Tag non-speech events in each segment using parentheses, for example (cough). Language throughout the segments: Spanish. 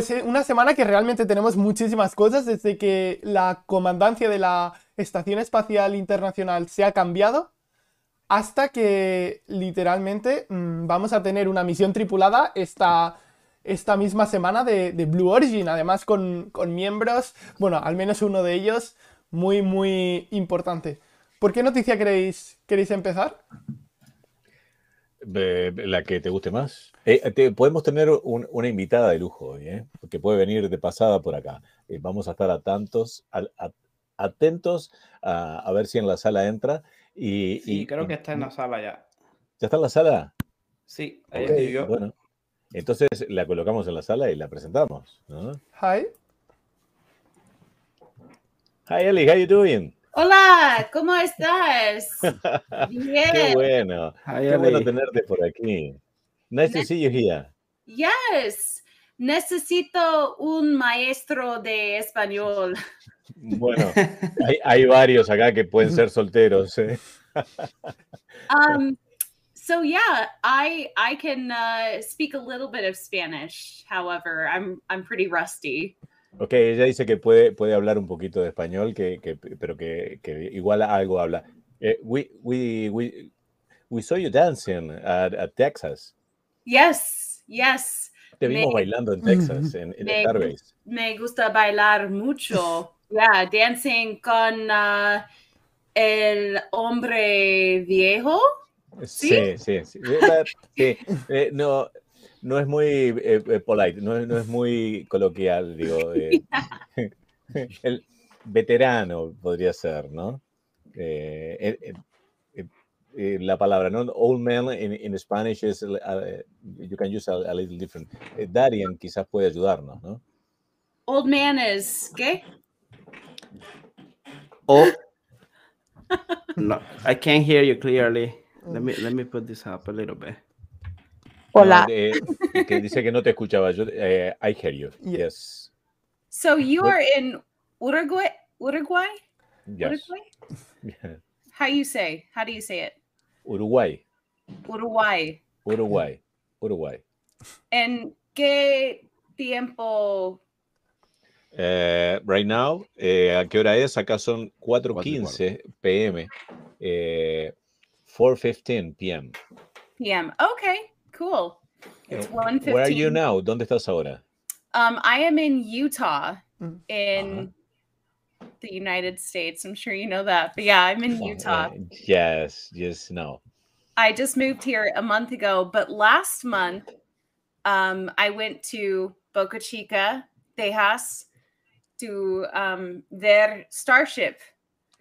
Pues eh, una semana que realmente tenemos muchísimas cosas desde que la comandancia de la Estación Espacial Internacional se ha cambiado hasta que literalmente mm, vamos a tener una misión tripulada esta, esta misma semana de, de Blue Origin, además con, con miembros, bueno, al menos uno de ellos muy, muy importante. ¿Por qué noticia queréis, queréis empezar? La que te guste más. Eh, te- podemos tener un- una invitada de lujo hoy, ¿eh? que puede venir de pasada por acá. Eh, vamos a estar atentos, al- a- atentos a, a ver si en la sala entra. Y, Sí, y- creo y- que está en la sala ya. ¿Ya está en la sala? Sí, ahí Ok, escribió. Bueno, entonces la colocamos en la sala y la presentamos. ¿no? Hi. Hi Ellie, how you doing? Hola, ¿cómo estás? (laughs) Qué Bien. bueno, Hi, qué bueno tenerte por aquí. Nice to see you here. Yes. Necesito un maestro de español. (laughs) Bueno, hay, hay varios acá que pueden ser solteros. ¿eh? (laughs) Um, so yeah, I I can uh, speak a little bit of Spanish. However, I'm I'm pretty rusty. Ok, ella dice que puede, puede hablar un poquito de español, que, que- pero que, que igual algo habla. Eh, we, we, we, we saw you dancing at, at Texas. Yes, yes. Te vimos Me- bailando en Texas, en, en me- Starbase. Me gusta bailar mucho. (laughs) Yeah, dancing con uh, el hombre viejo. Sí, sí, sí. Eh, sí, eh, no, no es muy eh, eh, polite, no, es- no es muy coloquial, digo. (laughs) eh, (laughs) el veterano podría ser, ¿no? Eh, eh, eh, eh, eh, la palabra, ¿no? Old man in, in Spanish is, uh, you can use a, a little different. Eh, Darian quizás puede ayudarnos, ¿no? Old man is ¿qué? Oh. (laughs) no, I can't hear you clearly. Let me let me put this up a little bit. Hola. No, eh, que dice que no te escuchaba. Yo, eh, I hear you. Yeah. Yes. So you What- are in Uruguay? Uruguay? Yes. Uruguay? (laughs) How you say? How do you say it? Uruguay. Uruguay. Uruguay. Uruguay. ¿En qué tiempo? Eh, right now, eh, ¿a qué hora es? Acá son 4.15 pm. Eh, 4.15 pm. PM. Okay, cool. It's Eh, one Where are you fifteen. now? ¿Dónde estás ahora? Um, I am in Utah, Mm. in the United States. I'm sure you know that, but yeah, I'm in Utah. eh, yes, yes, no. I just moved here a month ago, but last month, um, I went to Boca Chica, Tejas, to um, their Starship.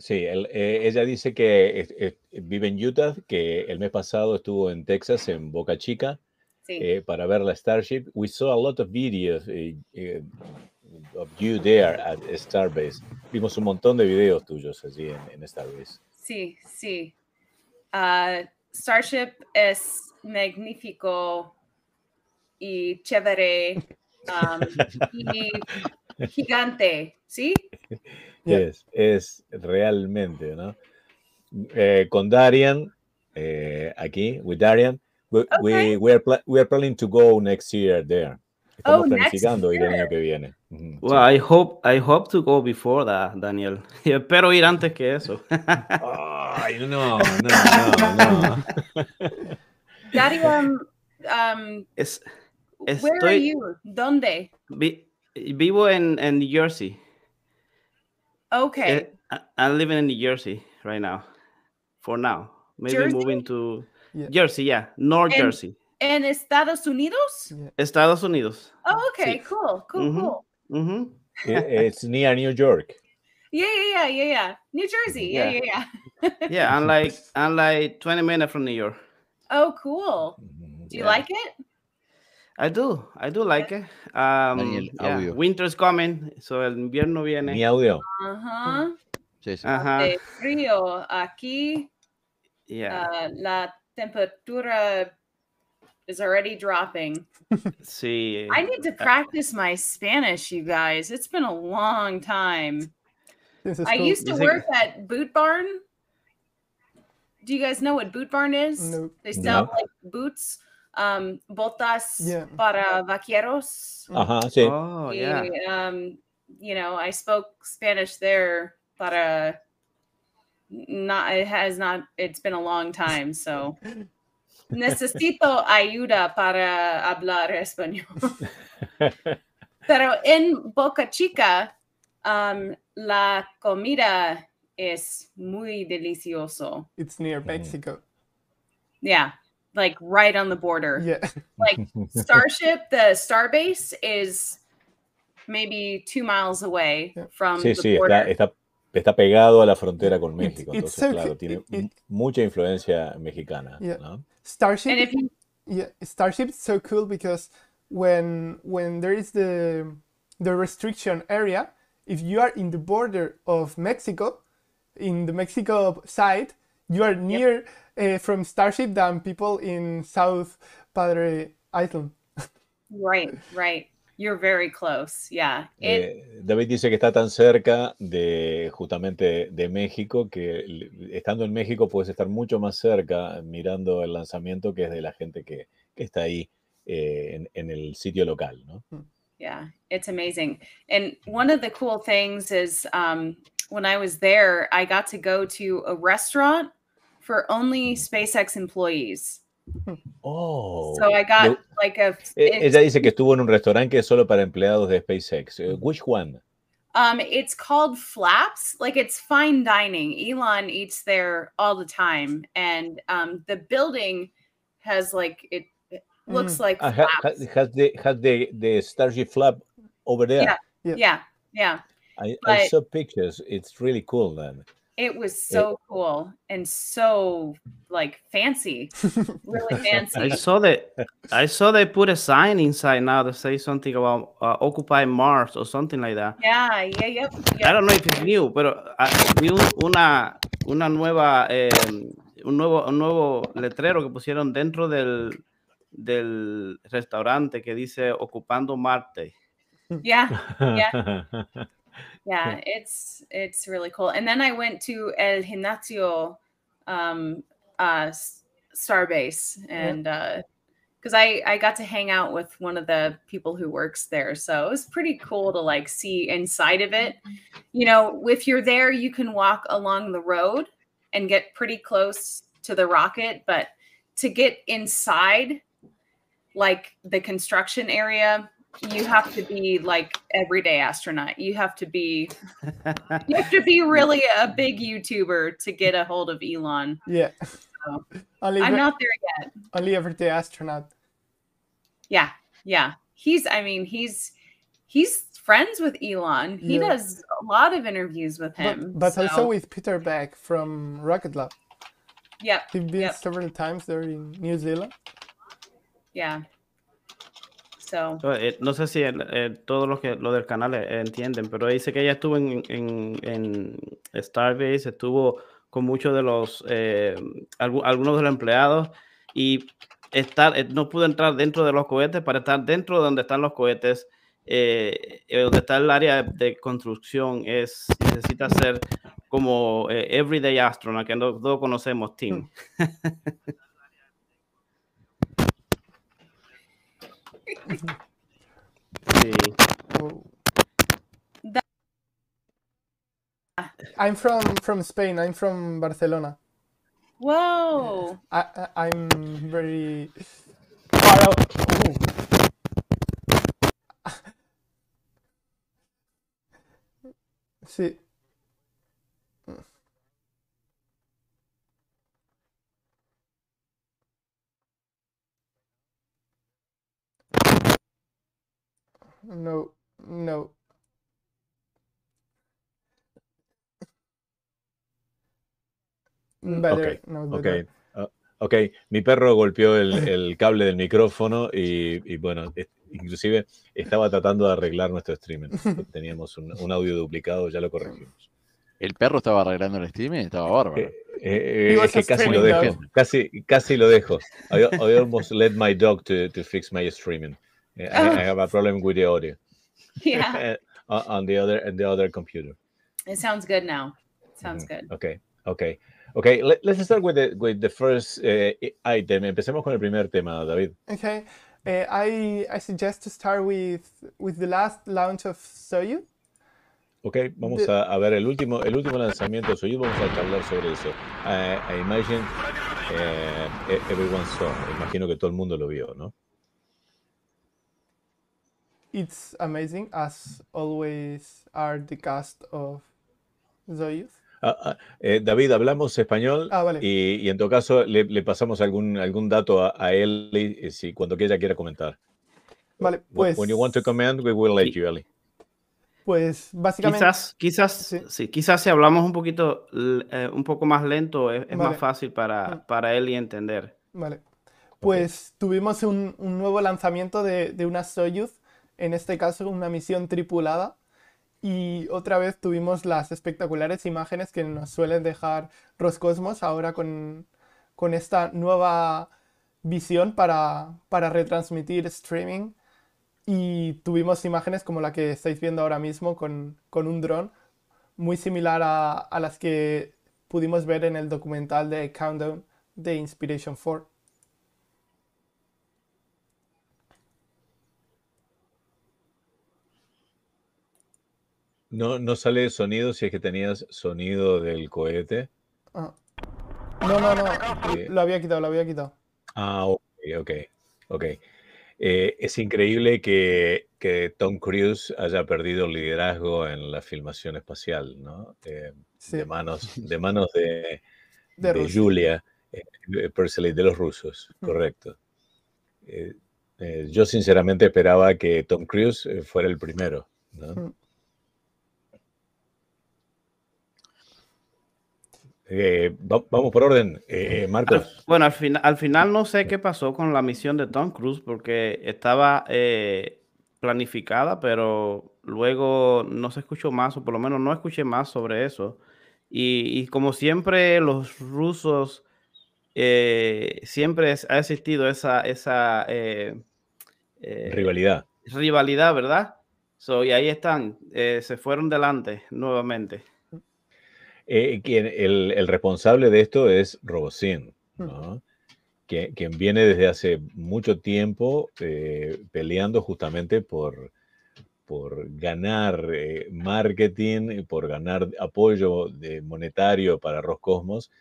Sí, el- eh, ella dice que es- es- vive en Utah, que el mes pasado estuvo en Texas, en Boca Chica, Sí. eh, para ver la Starship. We saw a lot of videos eh, eh, of you there at Starbase. Vimos un montón de videos tuyos allí en, en Starbase. Sí, sí. Uh, Starship es magnífico y chévere um, y (laughs) gigante, ¿sí? Es, es realmente, ¿no? Eh, con Darian, eh, aquí, with Darian, we, we, we are we are planning to go next year there. Estamos Oh, planificando ir el año que viene. Sí. Well, I hope I hope to go before that, Daniel. (laughs) Y espero ir antes que eso. (laughs) Ay, no, no, no, no. (laughs) Daddy, um, um, Es, where are you? ¿Dónde? vi- vivo en, en New Jersey. Okay. Eh, I- I'm living in New Jersey right now. For now. Maybe Jersey? moving to Yeah. Jersey, yeah. North And- Jersey. En Estados Unidos? Estados Unidos. Oh, okay, Sí. cool, cool, Mhm. cool. Ujú. I- It's near New York. Yeah, yeah, yeah, yeah, yeah. New Jersey. Yeah, Yeah. yeah, yeah. Yeah, I'm like I'm like 20 minutes from New York. Oh, cool. Do you Yeah. like it? I do, I do like it. Um, Daniel, yeah. Winter's coming, so el invierno viene. Mi audio. Uh-huh. Sí, sí. Ajá, Hace frío aquí. yeah, Uh, la temperatura is already dropping. See, I need to practice my Spanish, you guys. It's been a long time. This I cool. used to Dice que- work at Boot Barn. Do you guys know what Boot Barn is? No. They sell No. like boots, um, botas Yeah. para vaqueros. Ajá, sí. Oh, yeah. Y, um, you know, I spoke Spanish there, para not it has not it's been a long time, so (laughs) necesito ayuda para hablar español. (laughs) Pero en Boca Chica, um, la comida es muy delicioso. It's near Mhm. Mexico. Yeah, like right on the border. Yeah. Like (laughs) Starship, the Starbase is maybe two miles away Yeah. from Sí, the sí, border. está, está, está pegado a la frontera con México. it's Entonces, so claro, tiene it- mucha influencia mexicana. Yeah. ¿no? Starship. And if you Yeah, Starship is so cool because when when there is the the restriction area, if you are in the border of Mexico, in the Mexico side, you are near uh, from Starship than people in South Padre Island. (laughs) right, right, you're very close. Yeah, it Eh, David dice que está tan cerca de justamente de México que estando en México puedes estar mucho más cerca mirando el lanzamiento que es de la gente que, que está ahí eh, en, en el sitio local, ¿no? Yeah, it's amazing. And one of the cool things is um, when I was there, I got to go to a restaurant for only SpaceX employees. Oh, So I got Lo- like a it's, ella dice que estuvo en un restaurante que es solo para empleados de SpaceX. Eh, Which one? um it's called Flaps. Like it's fine dining. Elon eats there all the time, and um, the building has like it, it looks like Ah, ha- flaps. ha- has the, has the, the Starship Flap over there. Yeah. Yeah. yeah, yeah. I, I saw pictures. It's really cool then. It was so cool and so like fancy, really (laughs) I fancy. saw that. I saw they put a sign inside now that says something about uh, occupy Mars or something like that. Yeah, yeah, yep. I yep. don't know if it's new, pero vi un- una una nueva eh, un nuevo un nuevo letrero que pusieron dentro del del restaurante que dice ocupando Marte. Yeah, Yeah. (laughs) yeah. It's it's really cool. And then I went to El Gimnasio um uh Starbase and uh because I I got to hang out with one of the people who works there. So it was pretty cool to like see inside of it. You know, if you're there, you can walk along the road and get pretty close to the rocket, but to get inside like the construction area, you have to be like everyday astronaut. You have to be you have to be (laughs) really a big YouTuber to get a hold of Elon. Yeah. So, (laughs) only I'm not there yet. only everyday astronaut. Yeah, yeah. He's I mean, he's he's friends with Elon. He Yeah. does a lot of interviews with him. But, but so, also with Peter Beck from Rocket Lab. Yep, He's been Yep. several times there in New Zealand. yeah. So eh, no sé si el- eh, todos los que lo del canal eh, entienden, pero dice que ella estuvo en, en, en Starbase, estuvo con muchos de los, eh, algu- algunos de los empleados y estar, no pudo entrar dentro de los cohetes para estar dentro de donde están los cohetes, eh, donde está el área de, construcción, es necesita ser como eh, everyday astronaut, que no todos conocemos, Tim. (laughs) Sí. I'm from from Spain. I'm from Barcelona. whoa. I, I I'm very far out. Ooh. (laughs) Sí. No, no. Better, Ok, no, Ok, better. ah, ok. Mi perro golpeó el, el cable del micrófono y, y bueno, es- inclusive estaba tratando de arreglar nuestro streaming. (laughs) Teníamos un, un audio duplicado, ya lo corregimos. El perro estaba arreglando el streaming, estaba bárbaro. Eh, eh, He es que a casi lo dejo, casi lo dejo. I, I almost let my dog to, to fix my streaming. I, I have a problem with the audio (laughs) Yeah, (laughs) on on the other on the other computer. it sounds good now. Sounds Mhm. good. Okay, okay, okay. Let, let's start with the with the first eh, item. Empecemos con el primer tema, David. Okay, uh, I I suggest to start with with the last launch of Soyuz. Ok, vamos De- a, a ver el último, el último lanzamiento de Soyuz, vamos a hablar sobre eso. I, I imagine eh, e- everyone saw, imagino que todo el mundo lo vio, ¿no? It's amazing, as always are the cast of Soyuz. Ah, ah, eh, David, hablamos español Ah, vale. y, y en todo caso le, le pasamos algún, algún dato a, a Eli eh, si, cuando ella quiera comentar. Vale, When- pues, When you want to comment, we will let you, Eli. pues básicamente, Quizás, quizás, Sí. sí. quizás si hablamos un poquito, eh, un poco más lento, es, es Vale. más fácil para, Mm. para él y entender. vale, pues tuvimos un, un nuevo lanzamiento de, de una Soyuz, en este caso una misión tripulada, y otra vez tuvimos las espectaculares imágenes que nos suelen dejar Roscosmos ahora con, con esta nueva visión para, para retransmitir streaming. Y tuvimos imágenes como la que estáis viendo ahora mismo con, con un dron, muy similar a, a las que pudimos ver en el documental de Countdown de Inspiration 4. No, no sale sonido si es que tenías sonido del cohete. Ah. No, no, no, Eh, lo había quitado, lo había quitado. Ah, ok, ok, ok. Eh, es increíble que, que Tom Cruise haya perdido el liderazgo en la filmación espacial, ¿no? Eh, Sí, de manos (laughs) de, manos de, de. Julia eh, Persley, de los rusos, correcto. Yo sinceramente esperaba que Tom Cruise fuera el primero, ¿no? Eh, va- vamos por orden, eh, Al- Marcos. bueno, al, final al final no sé qué pasó con la misión de Tom Cruise porque estaba eh, planificada, pero luego no se escuchó más, o por lo menos no escuché más sobre eso. Y, y como siempre, los rusos, eh, siempre ha existido esa, esa eh, eh, Rivalidad. rivalidad, ¿verdad? So, y ahí están, eh, se fueron delante nuevamente. Eh, quien, el, el responsable de esto es Robosin, Mm. ¿no? Quien viene desde hace mucho tiempo eh, peleando justamente por, por ganar eh, marketing, por ganar apoyo de- monetario para Roscosmos,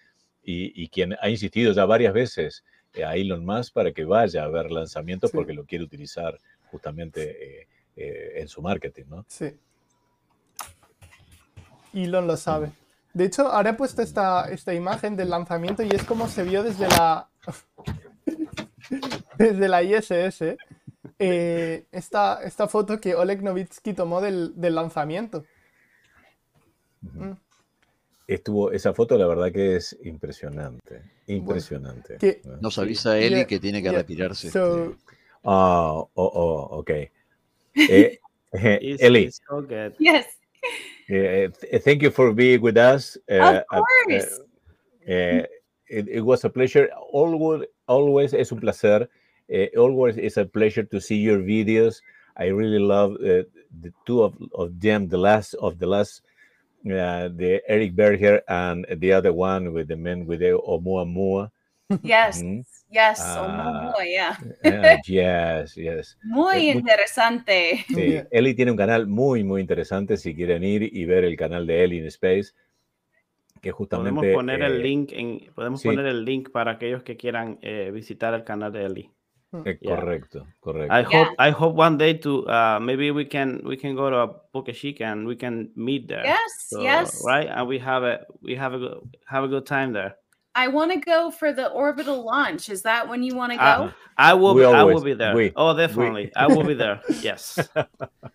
y, y quien ha insistido ya varias veces eh, a Elon Musk para que vaya a ver lanzamientos Sí. porque lo quiere utilizar justamente en su marketing, ¿no? Sí. Elon lo sabe. De hecho, ahora he puesto esta, esta imagen del lanzamiento y es como se vio desde la. (laughs) desde la ISS. eh, esta, esta foto que Oleg Novitsky tomó del, del lanzamiento. Mm. Estuvo, esa foto la verdad que es impresionante, impresionante. que- ¿no? Nos avisa Eli Yeah, que tiene que yeah. retirarse. So, Ah, oh, oh, ok. Eh, (laughs) eh, Eli, so. Yes. Eh, th- thank you for being with us. Uh, Of uh, course. uh, it, it was a pleasure. Always, always es un placer. Eh, always is a pleasure to see your videos. I really love uh, the two of, of them. The last of the last, uh, the Eric Berger and the other one with the men with the Oumuamua. Yes. Mhm. Yes. Ah. Oumuamua, yeah. Ah, (laughs) yes, yes. Muy Eh, muy- interesante. Sí, Yeah. Eli tiene un canal muy, muy interesante. Si quieren ir y ver el canal de Eli in Space, que justamente. Podemos poner eh, el link en, podemos sí. poner el link para aquellos que quieran eh, visitar el canal de Eli. eh, Yeah. Correcto, correcto. I Yeah. hope I hope one day to uh, maybe we can we can go to Bukashika and we can meet there. Yes. So, yes. Right, and we have a we have a good have a good time there. I want to go for the orbital launch. Is that when you want to go? I, I will. We Be, I will always- be there. we- oh, definitely. I will be there. (laughs) Yes.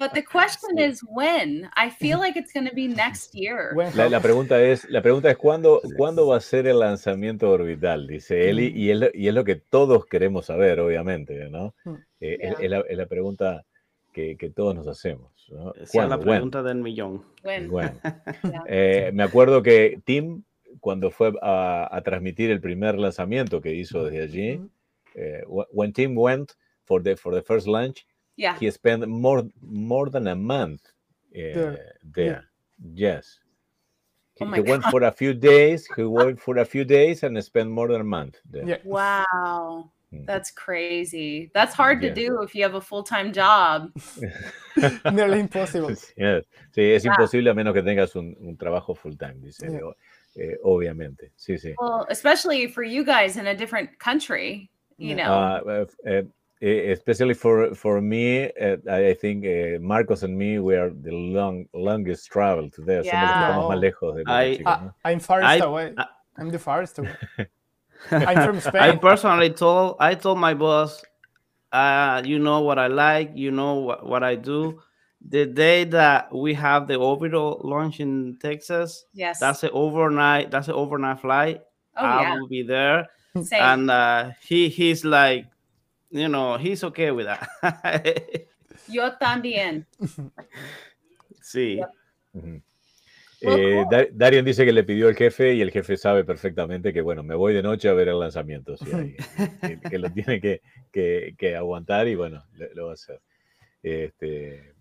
but the question is when. I feel like it's going to be next year. (laughs) La, la pregunta es, la pregunta es ¿cuándo, ¿cuándo va a ser el lanzamiento orbital? Dice Eli, Mm. y es, lo, y es lo que todos queremos saber, obviamente, ¿no? Mm. Eh, es- Yeah. es, la, es la pregunta que, que todos nos hacemos. ¿no? Esa la When? pregunta del millón. When? When? (laughs) Yeah. Eh, me acuerdo que Tim, cuando fue a, a transmitir el primer lanzamiento que hizo desde allí, Mm. eh, wh- when Tim went for the, for the first launch, Yeah. he spent more, more than a month eh, There, there. Yes. He, Oh he went for a few days. He went for a few days and spent more than a month there. Yeah. Wow. Mm. That's crazy. That's hard to do if you have a full time job. (laughs) Nearly impossible. (laughs) Yes. Sí, es Yeah. imposible a menos que tengas un, un trabajo full time, dice. Yeah. Digo, eh, obviamente, sí, sí. Well, especially for you guys in a different country, you know. Uh, uh, uh, especially for for me, uh, I I think uh, Marcos and me we are the long longest travel to there. Somos los Yeah. más lejos de I- chicos, I, ¿no? I'm farthest I- away. I- I'm the farthest away. (laughs) I'm from Spain. I personally told I told my boss, uh, you know what I like, you know what, what I do. The day that we have the orbital launch in Texas, yes. that's an overnight. That's an overnight flight. oh, I yeah. will be there, (laughs) Same. and uh, he he's like, you know, he's okay with that. (laughs) Yo también. sí. Eh, cool. Dar- Darian dice que le pidió el jefe y el jefe sabe perfectamente que, bueno, me voy de noche a ver el lanzamiento, sí, ahí, (laughs) que, que lo tiene que, que- que aguantar y, bueno, le- lo va a hacer. Este,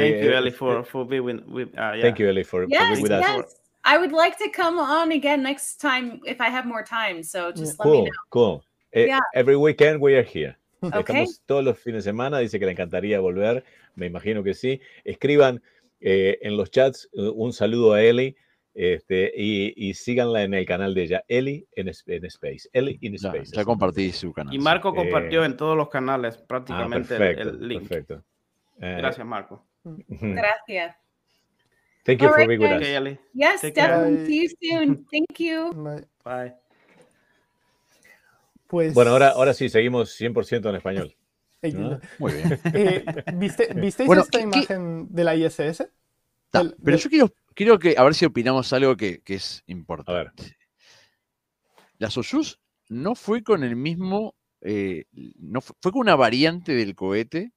Thank eh, you, eh, Ellie, eh, for for being with. with uh, yeah. Thank you, Ellie, for, for Yes, being with us. yes. I would like to come on again next time if I have more time. So just let me Cool, know. cool. Eh, Yeah. Every weekend we are here. Okay. Estamos todos los fines de semana. Dice que le encantaría volver. Me imagino que sí. Escriban eh, en los chats eh, un saludo a Eli este, y, y síganla en el canal de ella, Eli en, en Space. Eli in Ya, Space. ya compartí su canal. Y. Marco Eh, compartió en todos los canales Ah, prácticamente el- perfecto, el, link. perfecto. Eh, Gracias, Marco. Gracias. Thank you All for right, being with guys. us. Okay. Yes, Take definitely. See you soon. Thank you. Bye. Bye. Pues. Bueno, ahora, ahora sí, seguimos 100% en español. (laughs) ¿no? Muy bien. (laughs) eh, ¿viste- ¿Visteis Bueno, esta ¿qué- qué- imagen de la ISS? Pero yo quiero, quiero que, a ver si opinamos algo que, que es A ver. importante. La Soyuz no fue con el mismo, eh, no fue, fue con una variante del cohete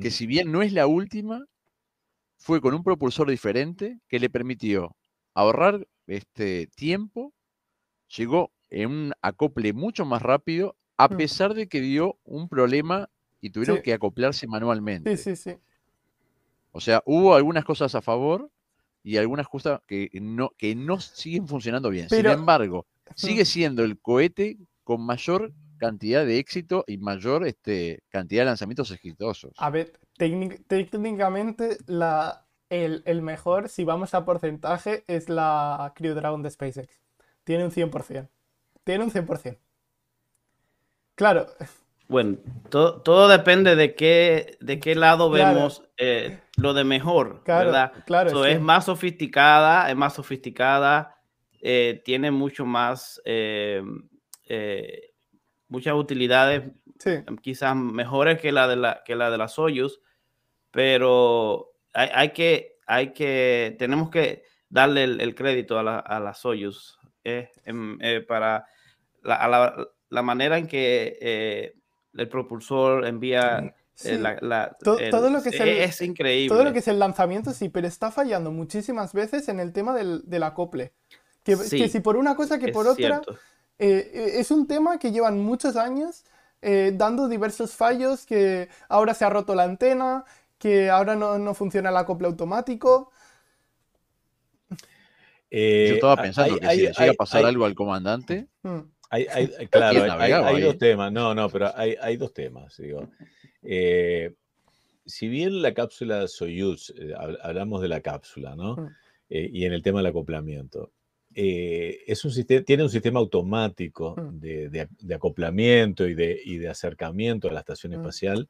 Que si bien no es la última, fue con un propulsor diferente que le permitió ahorrar este tiempo, llegó en un acople mucho más rápido, a Mm. pesar de que dio un problema y tuvieron Sí. que acoplarse manualmente. Sí, sí, sí. O sea, hubo algunas cosas a favor y algunas cosas que no, que no siguen funcionando bien. Pero- Sin embargo, sigue siendo el cohete con mayor cantidad de éxito y mayor este, cantidad de lanzamientos exitosos. A ver, técnic- técnicamente la, el, el mejor, si vamos a porcentaje, es la Crew Dragon de SpaceX. Tiene un 100%. Tiene un 100%. Claro, Bueno, todo, todo depende de qué, de qué lado Claro. vemos eh, lo de mejor, claro, ¿verdad? claro. So, es más sofisticada, es más sofisticada, eh, tiene mucho más, eh, eh, muchas utilidades sí, quizás mejores que la de la, que la de la Soyuz, pero hay, hay que, hay que, tenemos que darle el, el crédito a la, a la Soyuz eh, em, eh, para la, a la, la manera en que eh, el propulsor envía eh, sí. la, la- To- el- todo lo que es el- es increíble. Todo lo que es el lanzamiento, sí, pero está fallando muchísimas veces en el tema del, del acople. Que, Sí, que si por una cosa que por otra, cierto. Eh, eh, es un tema que llevan muchos años eh, dando diversos fallos, que ahora se ha roto la antena, que ahora no, no funciona el acople automático. Eh, Yo estaba pensando hay- que si le hay- llega a pasar hay- algo al comandante, Mm, Hay, hay- hay- claro, hay, dos temas. No, no, pero hay, hay dos temas. Digo. Eh, si bien la cápsula Soyuz, eh, hab- hablamos de la cápsula, ¿no? Mm. Eh, y en el tema del acoplamiento, eh, es un sistema, tiene un sistema automático Mm. de, de- de acoplamiento y de, y de acercamiento a la estación Mm. espacial.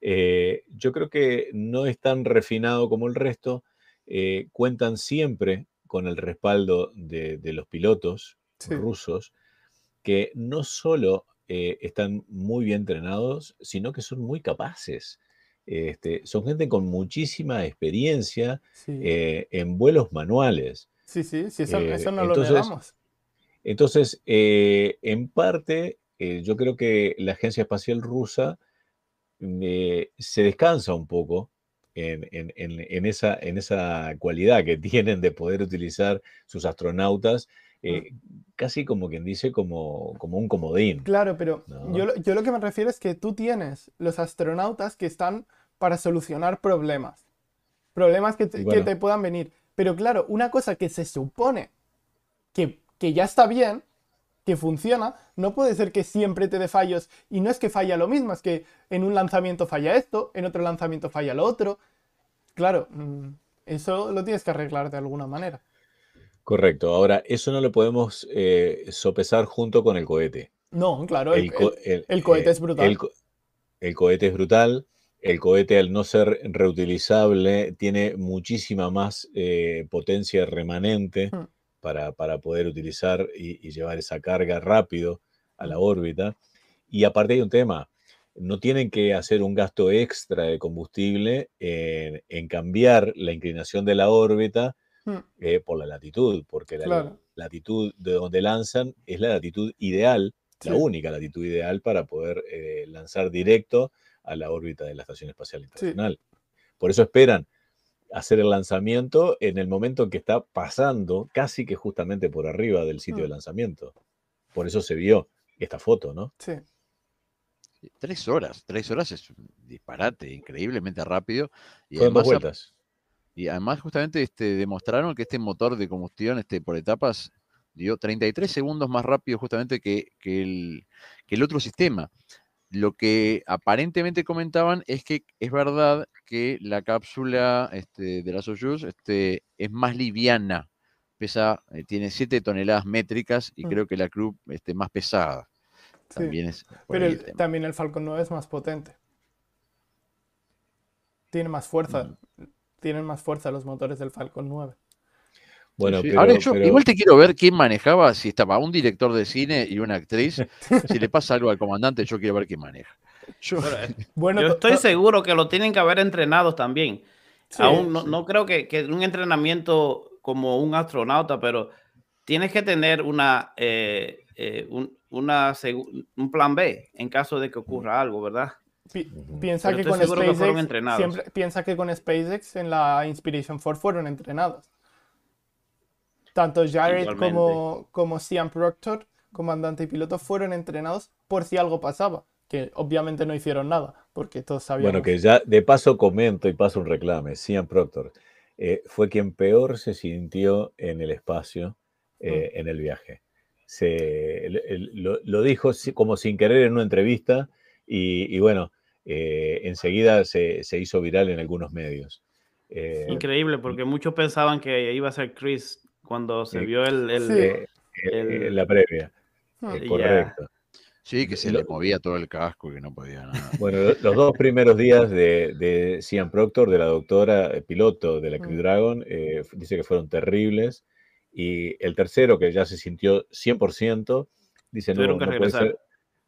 Eh, yo creo que no es tan refinado como el resto. eh, cuentan siempre con el respaldo de, los pilotos Sí. rusos que no solo están muy bien entrenados, sino que son muy capaces. Este, son gente con muchísima experiencia Sí, en vuelos manuales. Sí, sí, sí, eso, eh, eso no entonces- lo negamos. Entonces, eh, en parte, eh, yo creo que la Agencia Espacial Rusa se descansa un poco en, en- en- en esa, en esa cualidad que (laughs) tienen de poder utilizar sus astronautas, eh, casi como quien dice, como, como un comodín. Claro, pero No. yo, lo- yo lo que me refiero es que tú tienes los astronautas que están para solucionar problemas. Problemas que te puedan venir. Pero claro, una cosa que se supone que, que ya está bien, que funciona, no puede ser que siempre te dé fallos. Y no es que falla lo mismo, es que en un lanzamiento falla esto, en otro lanzamiento falla lo otro. Claro, mm, eso lo tienes que arreglar de alguna manera. Correcto. Ahora, eso no lo podemos eh, sopesar junto con el cohete. No, claro, el, El, co- el- el- el cohete eh, es brutal. El cohete es brutal. El cohete, al no ser reutilizable, tiene muchísima más eh, potencia remanente Hmm. para, para poder utilizar y, y llevar esa carga rápido a la Hmm. órbita. Y aparte hay un tema, no tienen que hacer un gasto extra de combustible en, en cambiar la inclinación de la órbita Hmm. eh, por la latitud, porque la Claro. latitud de donde lanzan es la latitud ideal, la única latitud ideal para poder eh, lanzar directo a la órbita de la Estación Espacial Internacional. Por eso esperan hacer el lanzamiento en el momento en que está pasando casi que justamente por arriba del sitio de Mm. lanzamiento. Por eso se vio esta foto, ¿no? Sí. Tres horas, tres horas es un disparate, increíblemente rápido. Y dos además, ap- vueltas. y además justamente este, demostraron que este motor de combustión este, por etapas dio 33 segundos más rápido justamente que, que el, que el otro sistema. Lo que aparentemente comentaban es que es verdad que la cápsula este, de la Soyuz este, es más liviana, pesa, eh, tiene 7 toneladas métricas y Mm. creo que la Crew este, más pesada. Sí. También es Pero el- también el Falcon 9 es más potente. Tiene más fuerza. Mm. Tienen más fuerza los motores del Falcon 9. Bueno, Sí, pero, Ahora yo pero- igual te quiero ver quién manejaba, si estaba un director de cine y una actriz. si le pasa algo al comandante, yo quiero ver quién maneja. Yo- Pero, eh, (laughs) Bueno, Yo to- estoy to- seguro que lo tienen que haber entrenado también. sí, Aún no, sí. no creo que, que un entrenamiento como un astronauta, pero tienes que tener una, eh, eh, un, una un plan B en caso de que ocurra algo, ¿verdad? Pi- piensa que con que SpaceX entrenados. siempre piensa que con SpaceX en la Inspiration 4 fueron entrenados. Tanto Jared Igualmente. como, como Sian Proctor, comandante y piloto, fueron entrenados por si algo pasaba. Que obviamente no hicieron nada, porque todos sabíamos. Bueno, que ya de paso comento y paso un reclame. Cian Proctor eh, fue quien peor se sintió en el espacio, eh, en el viaje. Se, el- el- lo, lo dijo como sin querer en una entrevista y, y bueno, eh, enseguida se, se hizo viral en algunos medios. Eh, Increíble, porque muchos pensaban que iba a ser Chris cuando se vio el... el- Sí. eh, el- eh, la previa, eh, Ya. correcto. sí, que se Lo- le movía todo el casco y que no podía nada. Bueno, lo- los dos primeros días de, de Cian Proctor, de la doctora eh, piloto de la Crew Mm. Dragon, eh, dice que fueron terribles. Y el tercero, que ya se sintió 100%, dice, no, no puede ser,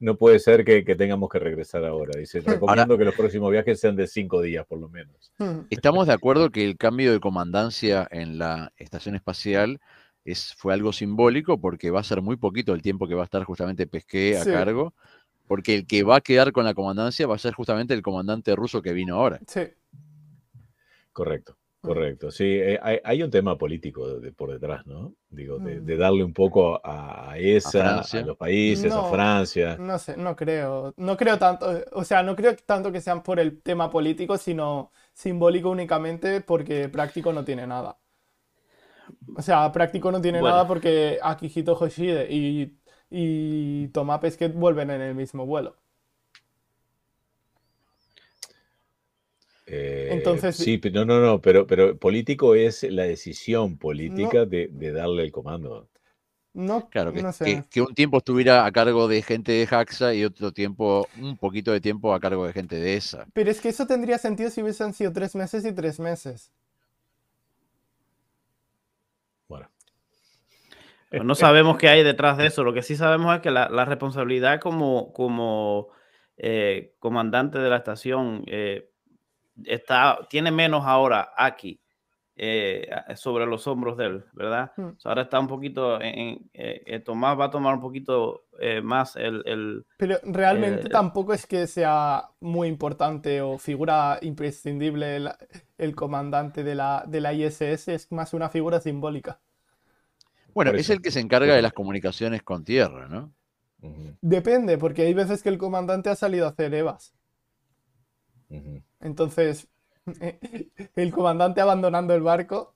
no puede ser que, que tengamos que regresar ahora. Dice, recomiendo que los próximos viajes sean de cinco días, por lo menos. Hmm. Estamos de acuerdo que el cambio de comandancia en la estación espacial es, fue algo simbólico porque va a ser muy poquito el tiempo que va a estar justamente Pesqué a Sí. cargo, porque el que va a quedar con la comandancia va a ser justamente el comandante ruso que vino ahora. Sí. Correcto. Correcto. Sí, eh, hay, hay un tema político de- por detrás, ¿no? Digo, de, Mm. de darle un poco a, a esa, a, los países, a No. Francia. No sé, no creo. No creo tanto, o sea, no creo tanto que sean por el tema político, sino simbólico únicamente porque práctico no tiene nada. O sea, práctico no tiene Bueno. nada porque Akihito Hoshide y, y Tomá Pesquet vuelven en el mismo vuelo. Eh, Entonces- sí, pero no, no, no, pero, pero político es la decisión política de, de darle el comando. No, Claro, que, no sé. que- que un tiempo estuviera a cargo de gente de Jaxa y otro tiempo, un poquito de tiempo a cargo de gente de esa. Pero es que eso tendría sentido si hubiesen sido tres meses y tres meses. Bueno, No sabemos qué hay detrás de eso. Lo que sí sabemos es que la, la responsabilidad como, como eh, comandante de la estación eh, está, tiene menos ahora aquí eh, sobre los hombros de él, ¿verdad? Hmm. ahora está un poquito, en, Tomás va a tomar un poquito más el, el... Pero realmente tampoco es que sea muy importante o figura imprescindible el, el comandante de la, de la ISS, es más una figura simbólica. Bueno, es el que se encarga de las comunicaciones con tierra, ¿no? Depende, porque hay veces que el comandante ha salido a hacer evas. Entonces, (laughs) el comandante abandonando el barco.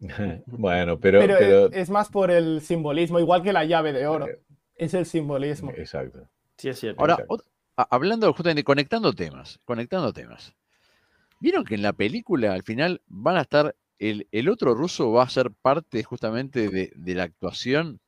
(laughs) bueno, pero, pero, Es, más por el simbolismo, igual que la llave de oro. Es el simbolismo. Exacto. Sí, es cierto. Ahora, hablando justamente, conectando temas, conectando temas. ¿Vieron que en la película al final van a estar, el, el otro ruso va a ser parte justamente de, de la actuación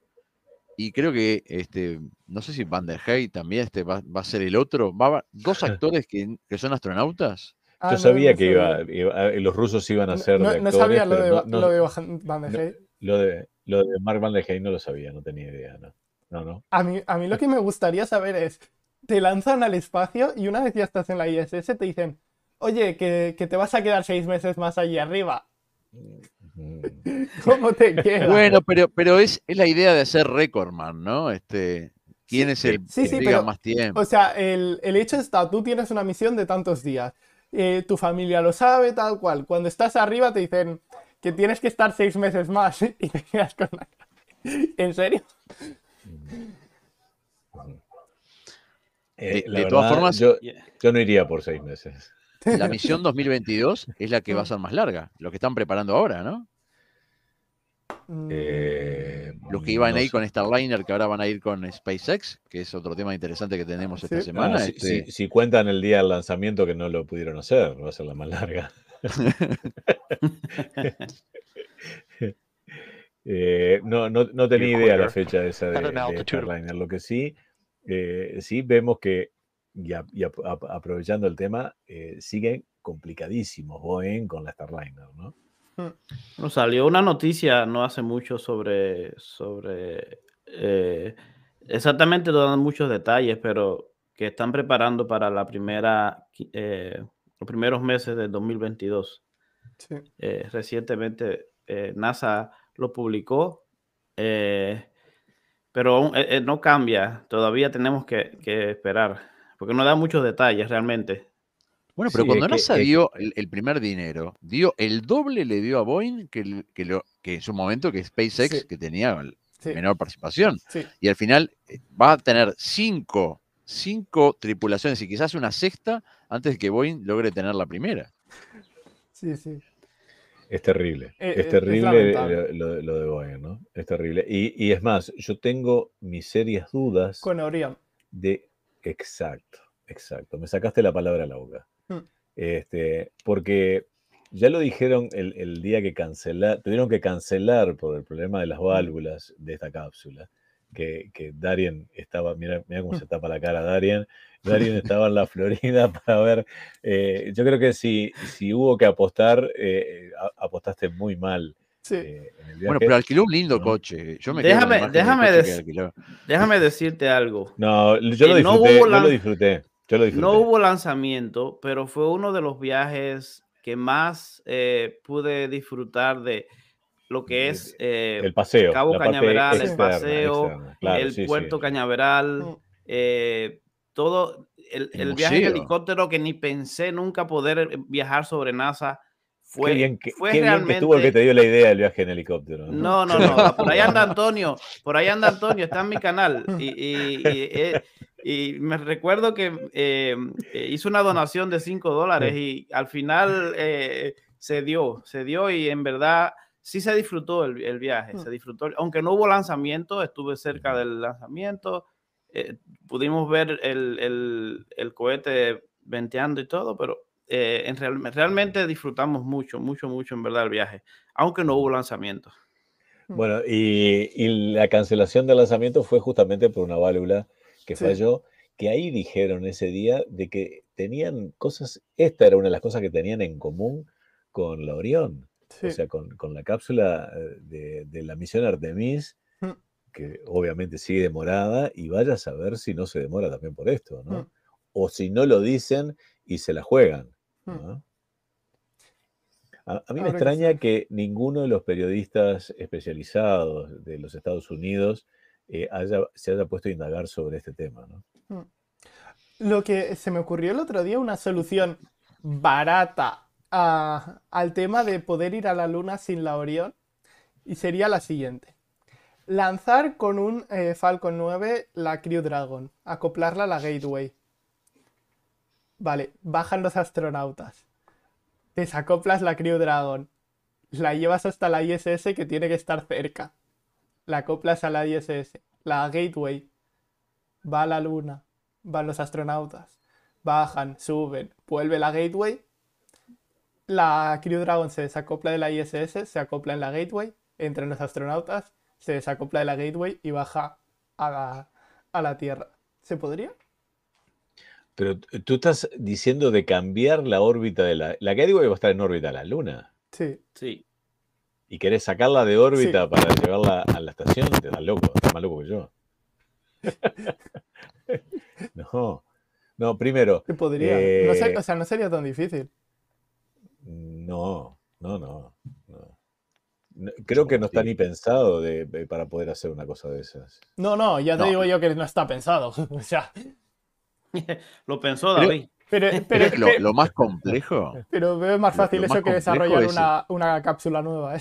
y creo que, este, no sé si Van der Hey también este, va, a ser el otro. Va dos (laughs) actores que, que son astronautas. Ah, Yo sabía que iba, eh, los rusos iban a ser. No, de actores, sabía lo de, lo de, Van der Hey. Lo de, lo de Mark Van der Hey no lo sabía, no tenía idea. No, no. no. A, mí, a mí lo que me gustaría saber es: te lanzan al espacio y una vez ya estás en la ISS te dicen, oye, que, que te vas a quedar seis meses más allí arriba. (laughs) ¿Cómo te queda? Bueno, pero, pero es, es la idea de hacer recordman, ¿no? Este, ¿Quién es el sí, sí, que más tiempo? O sea, el, el, hecho está, tú tienes una misión de tantos días, eh, tu familia lo sabe, tal cual. Cuando estás arriba te dicen que tienes que estar seis meses más (laughs) y te quedas con la... ¿En serio? Eh, de, todas formas, yo, yo no iría por seis meses. La misión 2022 es la que va a ser más larga, lo que están preparando ahora, ¿no? Eh, Los que iban a ir con Starliner, que ahora van a ir con SpaceX, que es otro tema interesante que tenemos esta semana. Ah, este si, cuentan el día del lanzamiento que no lo pudieron hacer, va a ser la más larga. (laughs) Eh, no, no, no, tenía idea la fecha de esa de, Starliner. Lo que sí, eh, sí vemos que y, aprovechando el tema, eh, siguen complicadísimos Boeing con la Starliner, ¿no? Nos salió una noticia no hace mucho sobre, sobre eh, exactamente no dan muchos detalles, pero que están preparando para la primera, eh, los primeros meses del 2022. Eh, recientemente NASA lo publicó, pero no cambia, todavía tenemos que, que esperar porque no da muchos detalles realmente. Bueno, pero cuando NASA dio el, primer dinero, dio el doble le dio a Boeing que, que, lo, que en su momento que SpaceX, que tenía menor participación. Y al final eh, va a tener cinco, cinco tripulaciones y quizás una sexta antes de que Boeing logre tener la primera. Sí, sí. Es terrible, eh, es, eh, terrible lo, de Boeing, ¿no? Es terrible. Y, y, es más, yo tengo mis serias dudas. Con Orion. De, Exacto, exacto. Me sacaste la palabra a la boca. Mm. Este, porque ya lo dijeron el, día que cancelaron, tuvieron que cancelar por el problema de las mm. válvulas de esta cápsula. Que, que Darien estaba, mira, mira cómo mm. se tapa la cara Darien. Darien estaba en la Florida (laughs) para ver. Eh, yo creo que si, si hubo que apostar, eh, apostaste muy mal. Sí. Eh, bueno, pero alquiló un lindo coche. Yo me déjame, déjame, déjame decirte algo. No, yo lo, disfruté, no lo disfruté. Yo lo disfruté. No hubo lanzamiento, pero fue uno de los viajes que más eh, pude disfrutar de lo que es eh, el paseo, Cabo Cañaveral, el paseo, el puerto Cañaveral, mm. todo el, el viaje en helicóptero que ni pensé nunca poder viajar sobre NASA fue, qué bien que, fue realmente... tuvo que te dio la idea del viaje en helicóptero. No, no, no. (laughs) Por ahí anda Antonio. Por ahí anda Antonio. Está en mi canal. Y, y, me recuerdo que eh, hizo una donación de 5 dólares y al final eh, se dio, se dio y en verdad sí se disfrutó el, viaje. Se disfrutó. Aunque no hubo lanzamiento, estuve cerca del lanzamiento. Eh, pudimos ver el, el, el cohete venteando y todo, pero eh, en realmente disfrutamos mucho, mucho, mucho en verdad el viaje, aunque no hubo lanzamiento. Mm. Bueno, y, la cancelación del lanzamiento fue justamente por una válvula que falló, que ahí dijeron ese día de que tenían cosas, esta era una de las cosas que tenían en común con la Orión. O sea, con, con la cápsula eh, de, de la misión Artemis, Mm. que obviamente sigue demorada, y vaya a saber si no se demora también por esto, ¿no? Mm. O si no lo dicen y se la juegan. Mm. ¿no? A, a mí me que extraña que ninguno de los periodistas especializados de los Estados Unidos eh, haya- se haya puesto a indagar sobre este tema, ¿no? Lo que se me ocurrió el otro día, una solución barata a- al tema de poder ir a la Luna sin la Orión, y sería la siguiente. Lanzar con un eh, Falcon 9 la Crew Dragon, acoplarla a la Gateway. Vale, bajan los astronautas. Desacoplas la Crew Dragon. La llevas hasta la ISS que tiene que estar cerca. La acoplas a la ISS. La Gateway va a la Luna van los astronautas, bajan, suben, vuelve la gateway, la Crew Dragon se desacopla de la ISS, se acopla en la gateway, entran los astronautas, se desacopla de la gateway y baja a la, a la Tierra. ¿Se podría? Pero t- tú estás diciendo de cambiar la órbita de la... La Gateway va a estar en órbita la Luna. Sí. Sí. Y querés sacarla de órbita para llevarla a la estación, te das loco, estás más loco que yo. (laughs) no, no, primero, Se podría. No Eh, o sea, no sería tan difícil. no, no, no. no. No, Creo que no está Sí. ni pensado de, de- para poder hacer una cosa de esas. No, no, ya te No. digo yo que no está pensado. (laughs) O sea, (laughs) Lo pensó Pero- David. pero, (laughs) Pero pero, es lo, lo más complejo. pero veo más fácil lo eso más que desarrollar es- una, una cápsula nueva. ¿eh?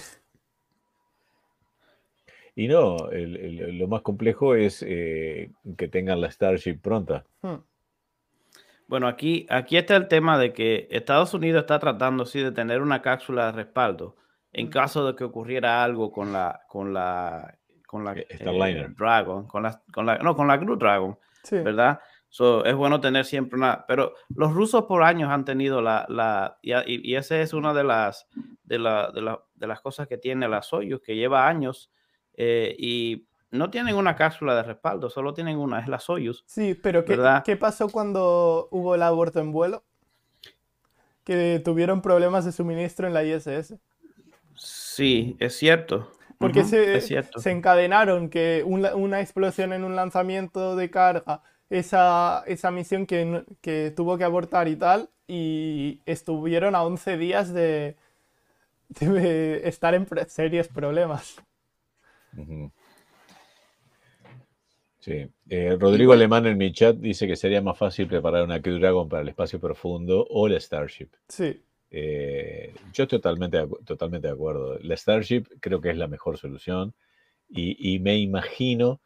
Y no, el- el- lo más complejo es eh, que tengan la Starship pronta. Hmm. Bueno, aquí, aquí está el tema de que Estados Unidos está tratando sí de tener una cápsula de respaldo en Mm. caso de que ocurriera algo con la con la con la Eh, Starliner. Dragon, con la, con la no con la Crew Dragon, Sí. ¿verdad? So, es bueno tener siempre una, pero los rusos por años han tenido la, la y, y- esa es una de las de, la, de, la- de las cosas que tiene la Soyuz, que lleva años eh, y no tienen una cápsula de respaldo, solo tienen una, es la Soyuz. Sí, pero ¿qué, qué pasó cuando hubo el aborto en vuelo? Que tuvieron problemas de suministro en la ISS. Sí, es cierto. Porque Ujú, se, es cierto. se encadenaron que un la- una explosión en un lanzamiento de carga, esa, esa misión que, que tuvo que abortar y tal, y estuvieron a 11 días de, de estar en serios problemas. Sí. Eh, Rodrigo Alemán en mi chat dice que sería más fácil preparar una Crew Dragon para el espacio profundo o la Starship. Sí, Eh, yo estoy totalmente, totalmente de acuerdo. La Starship creo que es la mejor solución y, y me imagino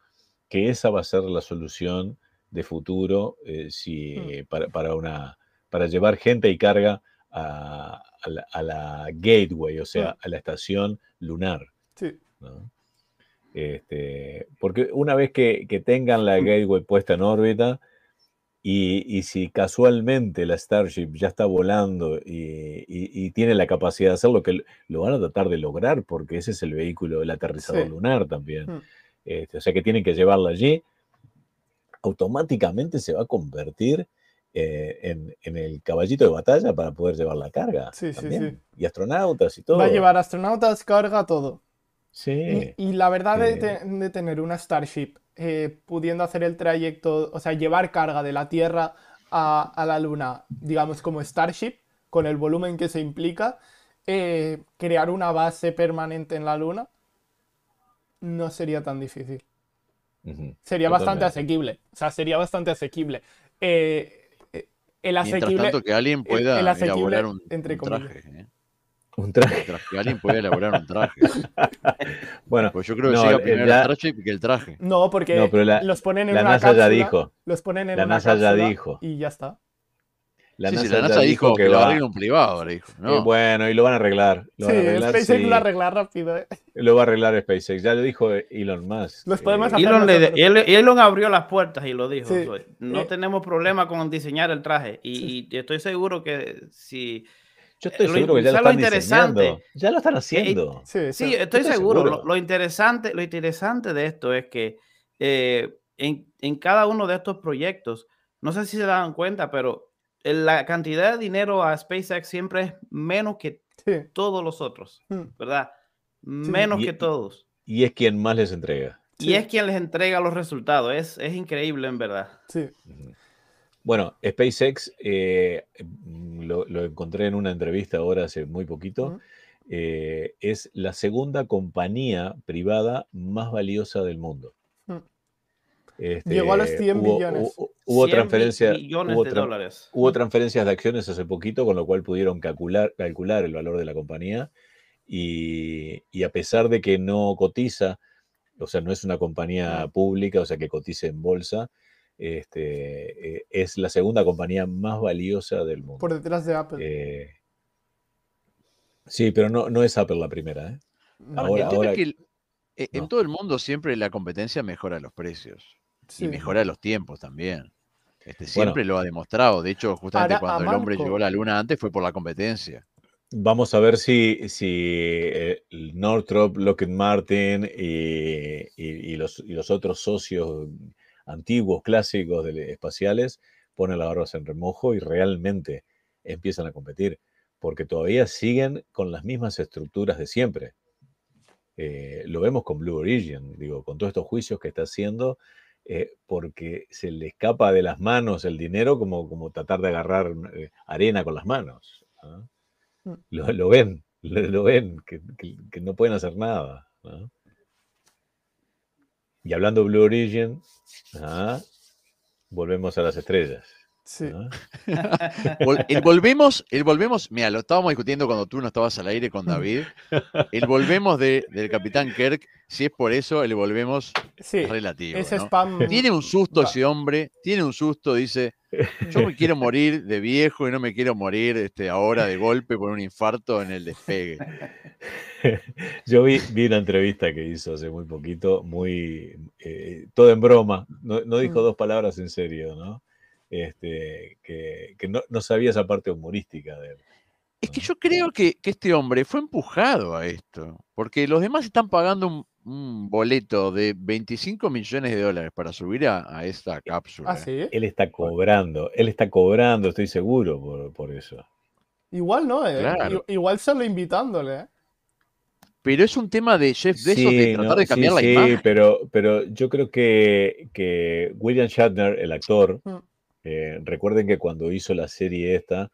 que esa va a ser la solución de futuro eh, si, para, para una, para llevar gente y carga a, a la, a la Gateway, o sea, a la estación lunar. sí. ¿no? Este, porque una vez que, que tengan la Gateway puesta en órbita y, y si casualmente la Starship ya está volando y, y- y tiene la capacidad de hacerlo, que lo- van a tratar de lograr porque ese es el vehículo del aterrizador Sí. lunar también. Mm. Este, o sea que tienen que llevarla allí, automáticamente se va a convertir eh, en, en el caballito de batalla para poder llevar la carga. Sí, también. sí. Y astronautas y todo. Va a llevar astronautas, carga, todo. Sí. Y, y la verdad de, Eh. de tener una Starship eh, pudiendo hacer el trayecto, o sea, llevar carga de la Tierra a, a la Luna, digamos como Starship, con el volumen que se implica, crear una base permanente en la Luna no sería tan difícil. Sería bastante asequible. O sea, sería bastante asequible. Eh, eh, el Mientras asequible. tanto que alguien pueda el elaborar un, entre un comillas. traje. ¿eh? Un traje. Mientras que alguien pueda elaborar un traje. (laughs) Bueno, Pues yo creo que No, llega primero el traje que el traje. No, porque No, pero la- los ponen en la una NASA ya dijo. Los ponen en La una NASA ya dijo. Y ya está. La sí, NASA, sí, la NASA dijo que, lo va- arregla un privado, ahora dijo. eh, No, bueno, y lo van a arreglar. Lo Sí, van a arreglar, SpaceX sí. lo arregla rápido. ¿eh? Lo va a arreglar SpaceX. Ya lo dijo Elon Musk. Los podemos Eh, Elon, le-. Elon- Elon abrió las puertas y lo dijo. Sí. so, No Eh. tenemos problema con diseñar el traje. Y, y estoy seguro que si. Yo estoy lo- seguro que ya lo ¿sabes lo están interesante? diseñando. Ya lo están haciendo. Sí, Sí, sí. estoy estoy seguro. seguro. Lo, lo interesante, lo interesante de esto es que eh, en, en cada uno de estos proyectos, no sé si se dan cuenta, pero la cantidad de dinero a SpaceX siempre es menos que Sí. todos los otros, Mm. ¿verdad? Menos Y- que todos. Y es quien más les entrega. Y Sí. es quien les entrega los resultados. Es, es increíble, en verdad. Sí. Bueno, SpaceX eh, lo, lo encontré en una entrevista ahora hace muy poquito. Eh, es la segunda compañía privada más valiosa del mundo. Mm. Este, Llegó a los 100 hubo, billones. hu- Hubo, 100 transferencia, millones hubo de dólares. hubo transferencias de acciones hace poquito, con lo cual pudieron calcular, calcular el valor de la compañía. Y, y a pesar de que no cotiza, o sea, no es una compañía pública, o sea, que cotice en bolsa, este, eh, es la segunda compañía más valiosa del mundo. Por detrás de Apple. Eh, sí, pero no, no es Apple la primera. ¿eh? No, ahora- el tema ahora- es que el- eh, en no. todo el mundo siempre la competencia mejora los precios sí. y mejora los tiempos también. Este, Bueno. siempre lo ha demostrado. De hecho, justamente Ahora, cuando el hombre llegó a la luna antes fue por la competencia. Vamos a ver si, si eh, Northrop, Lockheed Martin y, y- y los, y los otros socios antiguos, clásicos de, espaciales ponen las barbas en remojo y realmente empiezan a competir, porque todavía siguen con las mismas estructuras de siempre. Eh, lo vemos con Blue Origin, digo, con todos estos juicios que está haciendo, eh, porque se le escapa de las manos el dinero como, como tratar de agarrar eh, arena con las manos. Mm. Lo, lo ven, lo, lo ven, que, que- que no pueden hacer nada. ¿no? Y hablando de Blue Origin, ah, volvemos a las estrellas. Sí. (laughs) el volvemos, el volvemos, mira, lo estábamos discutiendo cuando tú no estabas al aire con David. (laughs) El volvemos de- del Capitán Kirk, si es por eso, el volvemos Sí. relativo. Ese ¿no? spam. Tiene un susto ese hombre, tiene un susto, dice, yo me quiero morir de viejo y no me quiero morir este, ahora de golpe por un infarto en el despegue. (laughs) Yo vi, vi una entrevista que hizo hace muy poquito, muy eh, todo en broma, no, no dijo Mm. dos palabras en serio, ¿no? Este, que que no, no sabía esa parte humorística de él. Es que yo creo que, que este hombre fue empujado a esto, porque los demás están pagando un, un boleto de 25 millones de dólares para subir a, a esta cápsula. Ah, sí. Él está cobrando, él está cobrando, estoy seguro por, por eso. Igual no, eh. Claro. Igual solo invitándole, eh. Pero es un tema de Jeff Bezos de Sí, tratar no, de sí, cambiar la sí, imagen. pero, pero yo creo que, que William Shatner, el actor, Mm. Eh, recuerden que cuando hizo la serie esta,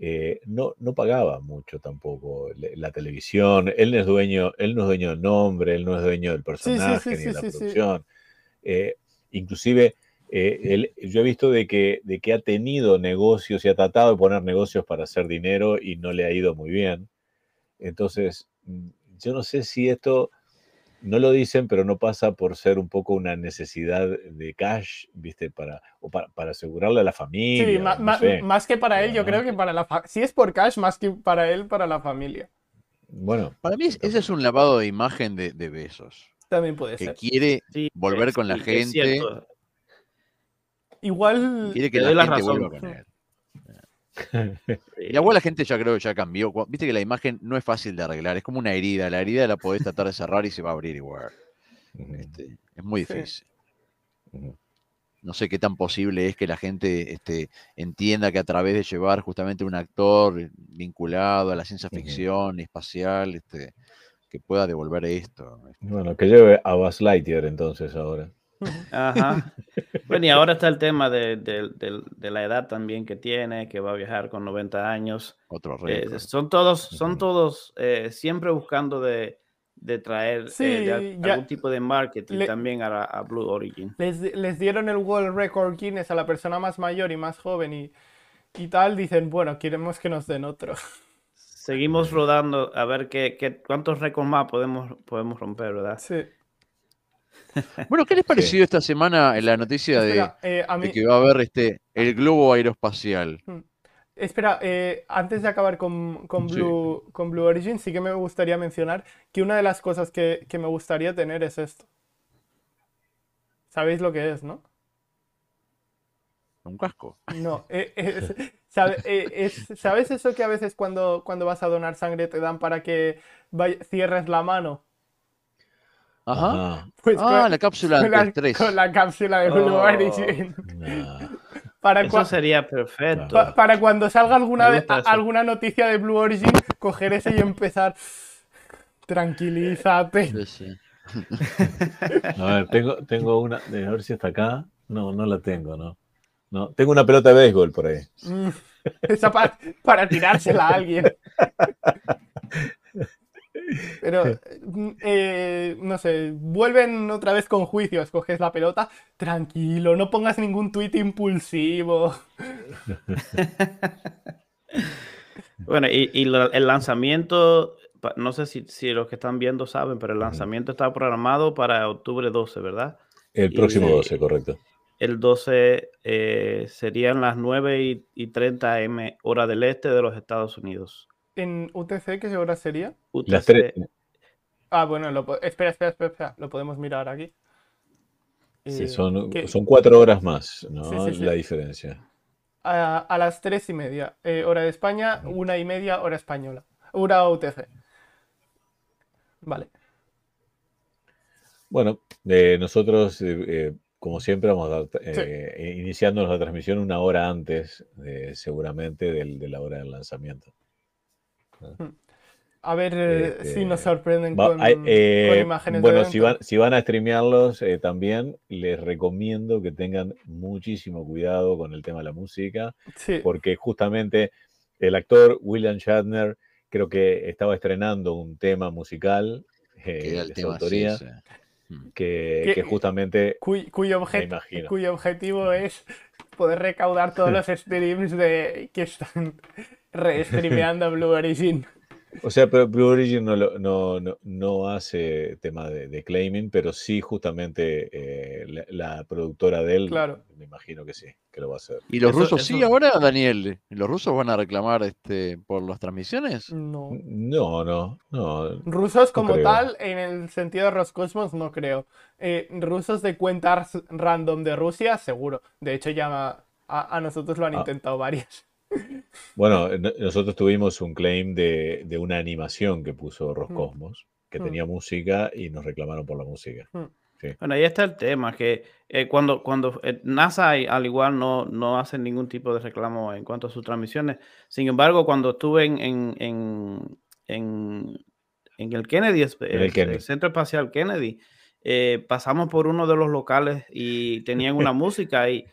eh, no, no pagaba mucho tampoco la televisión. Él no es dueño, él no es dueño del nombre, él no es dueño del sí, personaje sí, ni de la producción. Eh, inclusive, él- yo he visto de que, de que ha tenido negocios y ha tratado de poner negocios para hacer dinero y no le ha ido muy bien. Entonces, mm, yo no sé si esto, no lo dicen, pero no pasa por ser un poco una necesidad de cash, ¿viste? Para, o para, para asegurarle a la familia. Sí, no sé. más que para él, yo creo que para la fa- Si es por cash, más que para él, para la familia. Bueno, Para mí es- ese es un lavado de imagen de, de Bezos, También puede que ser. quiere, Sí, Volver es- con la gente. Igual. quiere que la gente razón. vuelva con él. Y igual la gente ya creo que ya cambió. Viste que la imagen no es fácil de arreglar, es como una herida. La herida la podés tratar de cerrar y se va a abrir igual. Este, es muy difícil. No sé qué tan posible es que la gente este, entienda que a través de llevar justamente un actor vinculado a la ciencia ficción espacial, este, que pueda devolver esto. bueno, que lleve a Buzz Lightyear entonces ahora. Ajá. (laughs) Bueno, y ahora está el tema de, de- de- de la edad también que tiene, que va a viajar con 90 años. Otro Eh, récord. son todos, son todos eh, siempre buscando de, de traer Sí, eh, de al- ya- algún tipo de marketing le- también a, a Blue Origin. Les, les dieron el World Record Guinness a la persona más mayor y más joven y, y tal. Dicen, bueno, queremos que nos den otro. Seguimos rodando a ver qué, qué- cuántos récords más podemos, podemos romper, ¿verdad? Sí. Bueno, ¿qué les pareció esta semana en la noticia de, eh, de que va a haber este, el globo aeroespacial? espera eh, antes de acabar con, con Sí. Blue, con Blue Origin, sí que me gustaría mencionar que una de las cosas que, que me gustaría tener es esto. ¿Sabéis lo que es, no? Un casco. No, eh, es- sabe- es- ¿sabes eso que a veces cuando, cuando vas a donar sangre te dan para que cierres la mano? Ajá. Ajá. Pues Ah, con, la cápsula con la, antiestrés. con la cápsula de Blue Oh. Origin. Para, Eso sería perfecto. pa- para cuando salga alguna, de- alguna noticia de Blue Origin, coger ese y empezar. Tranquilízate. Sí, sí. (laughs) A ver, tengo, tengo una. A ver si está acá. No, no la tengo, ¿no? No, tengo una pelota de béisbol por ahí. Mm, Esa pa- para tirársela a alguien. (laughs) Pero, eh, no sé, vuelven otra vez con juicios, coges la pelota, tranquilo, no pongas ningún tuit impulsivo. (laughs) Bueno, y, y lo- el lanzamiento, no sé si, si los que están viendo saben, pero el lanzamiento está programado para octubre 12, ¿verdad? El Y- próximo 12, correcto. El 12 eh, serían las 9 y, y 30 M hora del este de los Estados Unidos. En UTC, ¿qué hora sería? Las UTC, tres. Ah, bueno, lo espera, espera, espera, espera, lo podemos mirar aquí. sí, Eh, son, cuatro horas más, ¿no? Sí, sí, sí. La diferencia. a, a las tres y media, eh, hora de España, una y media, hora española. Hora UTC. Vale. Bueno, eh, nosotros, eh, como siempre, vamos a dar, eh, iniciando la transmisión una hora antes, eh, seguramente, del- de la hora del lanzamiento. A ver eh, Este, si nos sorprenden Va- con, hay- eh, con imágenes bueno, de si van, si van a streamearlos eh, también, les recomiendo que tengan muchísimo cuidado con el tema de la música, Sí, porque justamente el actor William Shatner creo que estaba estrenando un tema musical eh, de su tema, autoría, sí. Mm. que, Que- que justamente cuy- cuyo, cuyo objetivo es poder recaudar todos (laughs) los streams de que están restreameando (laughs) Blue Origin. O sea, pero Blue Origin no, no, no, no hace tema de, de claiming, pero sí justamente eh, la, la productora de él, Claro. me imagino que sí, que lo va a hacer. ¿Y los Eso- rusos sí eso- ahora, Daniel? ¿Los rusos van a reclamar este por las transmisiones? No. No, no, no. Rusos como creo. tal, en el sentido de Roscosmos, no creo. Eh, rusos de cuentas random de Rusia, seguro. De hecho, ya a, a nosotros lo han Ah. intentado varias. Bueno, no- nosotros tuvimos un claim de, de una animación que puso Roscosmos, que Mm. tenía música y nos reclamaron por la música. Bueno, ahí está el tema, que eh, cuando, cuando eh, NASA al igual no, no hace ningún tipo de reclamo en cuanto a sus transmisiones. Sin embargo, cuando estuve en, en, en, en- en el Kennedy, el el, Kennedy. el Centro Espacial Kennedy, eh, pasamos por uno de los locales y tenían una (laughs) música y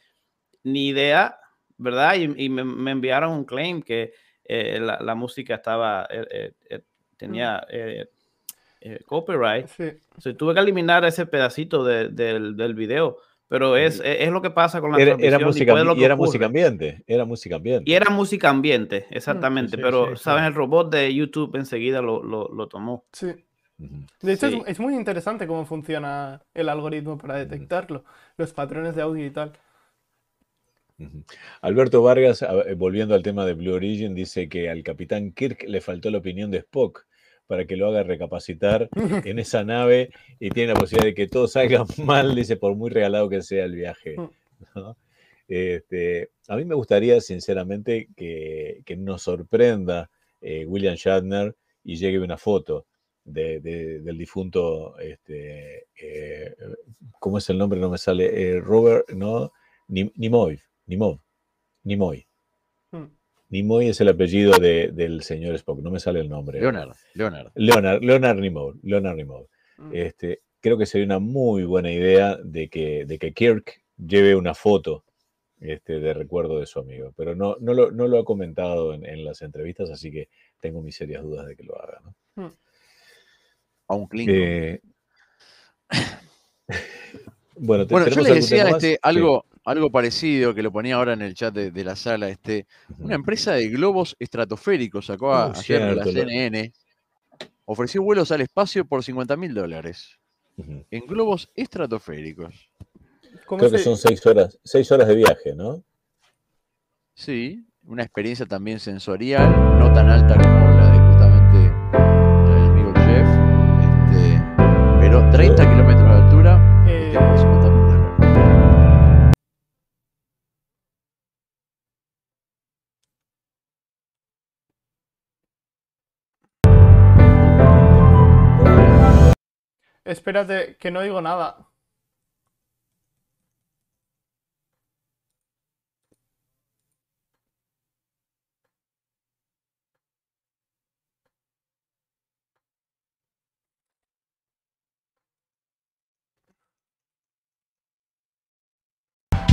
ni idea, ¿verdad? Y, y me, me enviaron un claim que eh, la, la música estaba, eh, eh, eh, tenía eh, eh, copyright. Sí. O sea, tuve que eliminar ese pedacito de- del, del video, pero es, es, es lo que pasa con la Era, era y música, puede lo y que era ocurre. música ambiente, era música ambiente. Y era música ambiente, exactamente, sí, pero, sí, sí. ¿sabes? El robot de YouTube enseguida lo, lo, lo tomó. Sí. De hecho, Sí. es, es muy interesante cómo funciona el algoritmo para detectarlo, los patrones de audio y tal. Alberto Vargas, eh, volviendo al tema de Blue Origin, dice que al capitán Kirk le faltó la opinión de Spock para que lo haga recapacitar (laughs) en esa nave y tiene la posibilidad de que todo salga (laughs) mal, dice, por muy regalado que sea el viaje. Mm. ¿no? Este, a mí me gustaría, sinceramente, que, que nos sorprenda eh, William Shatner y llegue una foto de- de- del difunto, este, eh, ¿cómo es el nombre? No me sale. eh, Robert, no, Nim- Nimoy, Nimov, Nimoy. Mm. Nimoy es el apellido de- del señor Spock, no me sale el nombre. Leonard, Leonard. Leonard, Leonard Nimoy. Leonard Nimoy. Mm. Este, creo que sería una muy buena idea de que, de que Kirk lleve una foto este, de recuerdo de su amigo, pero no, no, lo, no lo ha comentado en, en las entrevistas, así que tengo mis serias dudas de que lo haga. ¿no? A un Klingon. Eh, (laughs) bueno, te- Bueno, yo ¿tenemos les decía este, Sí. Algo, parecido que lo ponía ahora en el chat de, de la sala. Este, una empresa de globos estratosféricos sacó a, Uh, ayer la CNN. Ofreció vuelos al espacio por 50 mil dólares. En globos estratosféricos. ¿Cómo Creo que se- son seis horas, seis horas de viaje, ¿no? Sí, una experiencia también sensorial, no tan alta como Espérate, que no digo nada.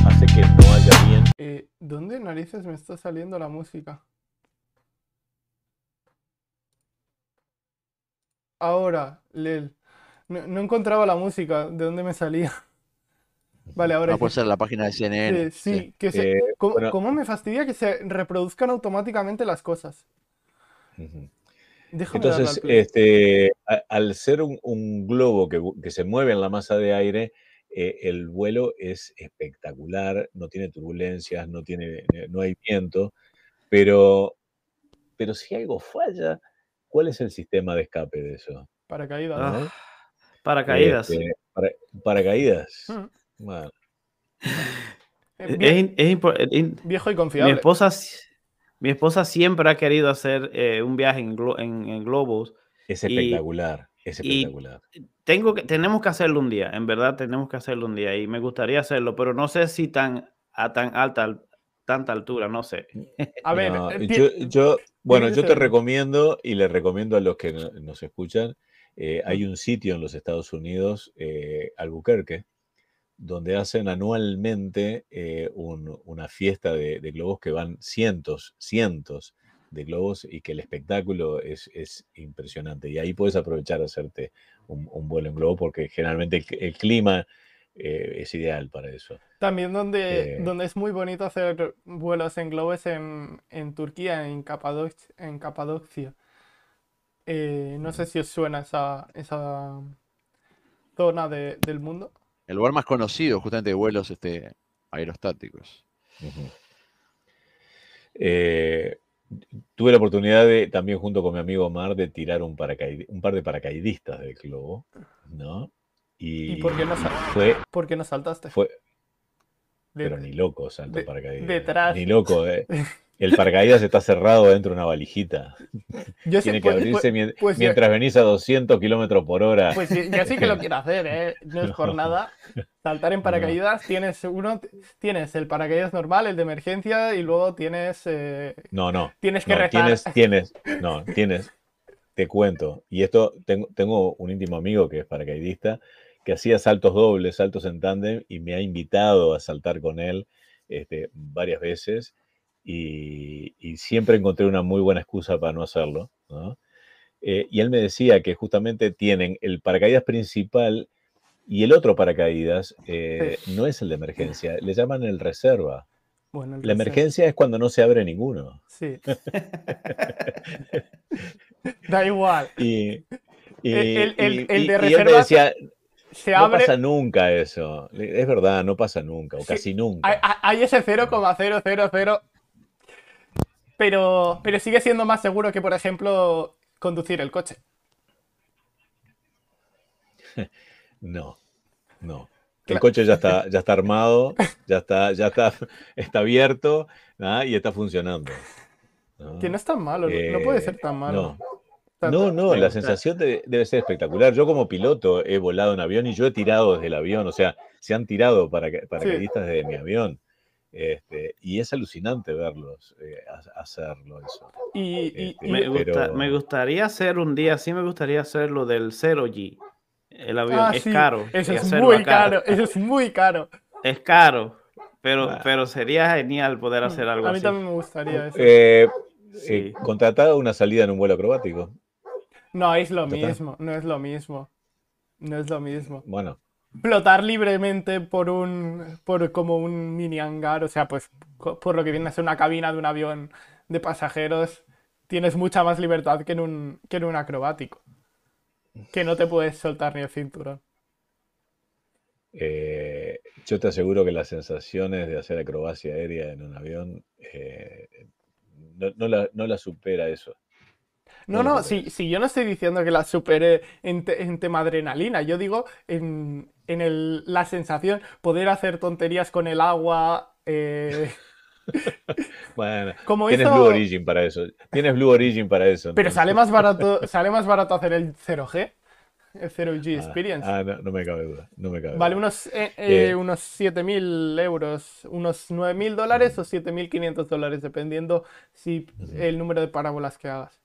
Hace que no haya bien. Eh, ¿Dónde narices me está saliendo la música? Ahora, Lel. No, no encontraba la música, ¿de dónde me salía? Vale, ahora No sí. puede ser la página de CNN. Eh, sí, que se... Eh, ¿Cómo, bueno. cómo me fastidia que se reproduzcan automáticamente las cosas? Déjame Entonces, este, a- al ser un, un globo que, que se mueve en la masa de aire, eh, el vuelo es espectacular, no tiene turbulencias, no, tiene, eh, no hay viento, pero, pero si algo falla, ¿cuál es el sistema de escape de eso? Paracaídas. Ah. Ah, paracaídas. Este, para, paracaídas. Mm. Bueno, Eh, Es, vie- es in- viejo y mi confiable. esposa, s- mi esposa siempre ha querido hacer eh, un viaje en, glo- en- en globos. es Y- espectacular, es y- espectacular. Tengo que, tenemos que hacerlo un día, en verdad tenemos que hacerlo un día y me gustaría hacerlo, pero no sé si tan a tan alta, al- tanta altura, no sé. A ver, No, eh, yo, yo- bueno, yo te recomiendo y le recomiendo a los que no- nos escuchan, eh, hay un sitio en los Estados Unidos, eh, Albuquerque, donde hacen anualmente eh, un- una fiesta de, de globos que van cientos, cientos de globos y que el espectáculo es, es impresionante. Y ahí puedes aprovechar a hacerte un, un vuelo en globo porque generalmente el, el clima es ideal para eso. También donde, donde es muy bonito hacer vuelos en globo es en, en Turquía, en Capadocia. En Capadocia. Eh, no sé si os suena esa, esa zona de- del mundo. El lugar más conocido, justamente de vuelos este, aerostáticos. Eh, tuve la oportunidad de, también junto con mi amigo Omar, de tirar un, un par de paracaidistas del globo, ¿no? Y, ¿Y por qué no, fue, por qué no saltaste? fue, De- pero ni loco salto de- paracaídas. detrás. Ni loco, ¿eh? (laughs) El paracaídas está cerrado dentro de una valijita. (laughs) Yo sé- Tiene que pues- abrirse pues- pues mientras venís a 200 kilómetros por hora. Pues sí, yo sí que lo (laughs) quiero hacer, ¿eh? No es por nada. Saltar en paracaídas, tienes uno, tienes el paracaídas normal, el de emergencia, y luego tienes, eh, No, no. tienes que No, rezar. tienes, (laughs) tienes, no, tienes, te cuento. Y esto, tengo, tengo un íntimo amigo que es paracaidista, que hacía saltos dobles, saltos en tándem, y me ha invitado a saltar con él este, varias veces. Y, y siempre encontré una muy buena excusa para no hacerlo. ¿no? Eh, y él me decía que justamente tienen el paracaídas principal y el otro paracaídas eh, no es el de emergencia, le llaman el reserva. Bueno, el La reserva. emergencia es cuando no se abre ninguno. Sí. (laughs) Da igual. Y, y- El- de y él me reserva decía, Se no abre. pasa nunca eso. Es verdad, no pasa nunca, o Sí, casi nunca. Hay, hay- hay ese 0,000. Pero, pero sigue siendo más seguro que, por ejemplo, conducir el coche. (laughs) No, no. El coche ya está, (laughs) ya está armado, ya está, ya está, (laughs) está abierto y está funcionando. ¿no? Que no es tan malo, no- no puede Eh, ser tan malo. No, no, la sensación de- debe ser espectacular. Yo como piloto he volado en avión y yo he tirado desde el avión, o sea, se han tirado para, paracaidistas desde mi avión. Este, y es alucinante verlos eh, ha- hacerlo eso. Y, Este, y- Me, gusta- pero- me gustaría hacer un día, sí me gustaría hacer lo del 0G. El avión Ah, es sí, caro. Eso es muy caro, eso es muy caro. Es caro, pero, Ah. pero sería genial poder hacer algo A mí así. también me gustaría eso. Eh, Sí. eh, contratar una salida en un vuelo acrobático. No es lo mismo, no es lo mismo. No es lo mismo. Bueno, Flotar libremente por un, por como un mini hangar, o sea, pues por lo que viene a ser una cabina de un avión de pasajeros, tienes mucha más libertad que en un, que en un acrobático. Que no te puedes soltar ni el cinturón. eh, yo te aseguro que las sensaciones de hacer acrobacia aérea en un avión eh, no, no la, no la supera eso. No, No no, si, si yo no estoy diciendo que la supere en, te- en tema adrenalina, yo digo en, en el- la sensación, poder hacer tonterías con el agua, eh, (laughs) Bueno, como tienes Blue Origin para eso. Tienes Blue Origin para eso. Pero sale más barato, (laughs) sale más barato hacer el 0G, el 0G Ah, Experience. Ah, no, no me cabe duda. No me cabe Vale duda. unos, eh, eh, Eh. unos 7.000 euros, unos 9.000 dólares o 7.500 dólares, dependiendo si el número de parábolas que hagas.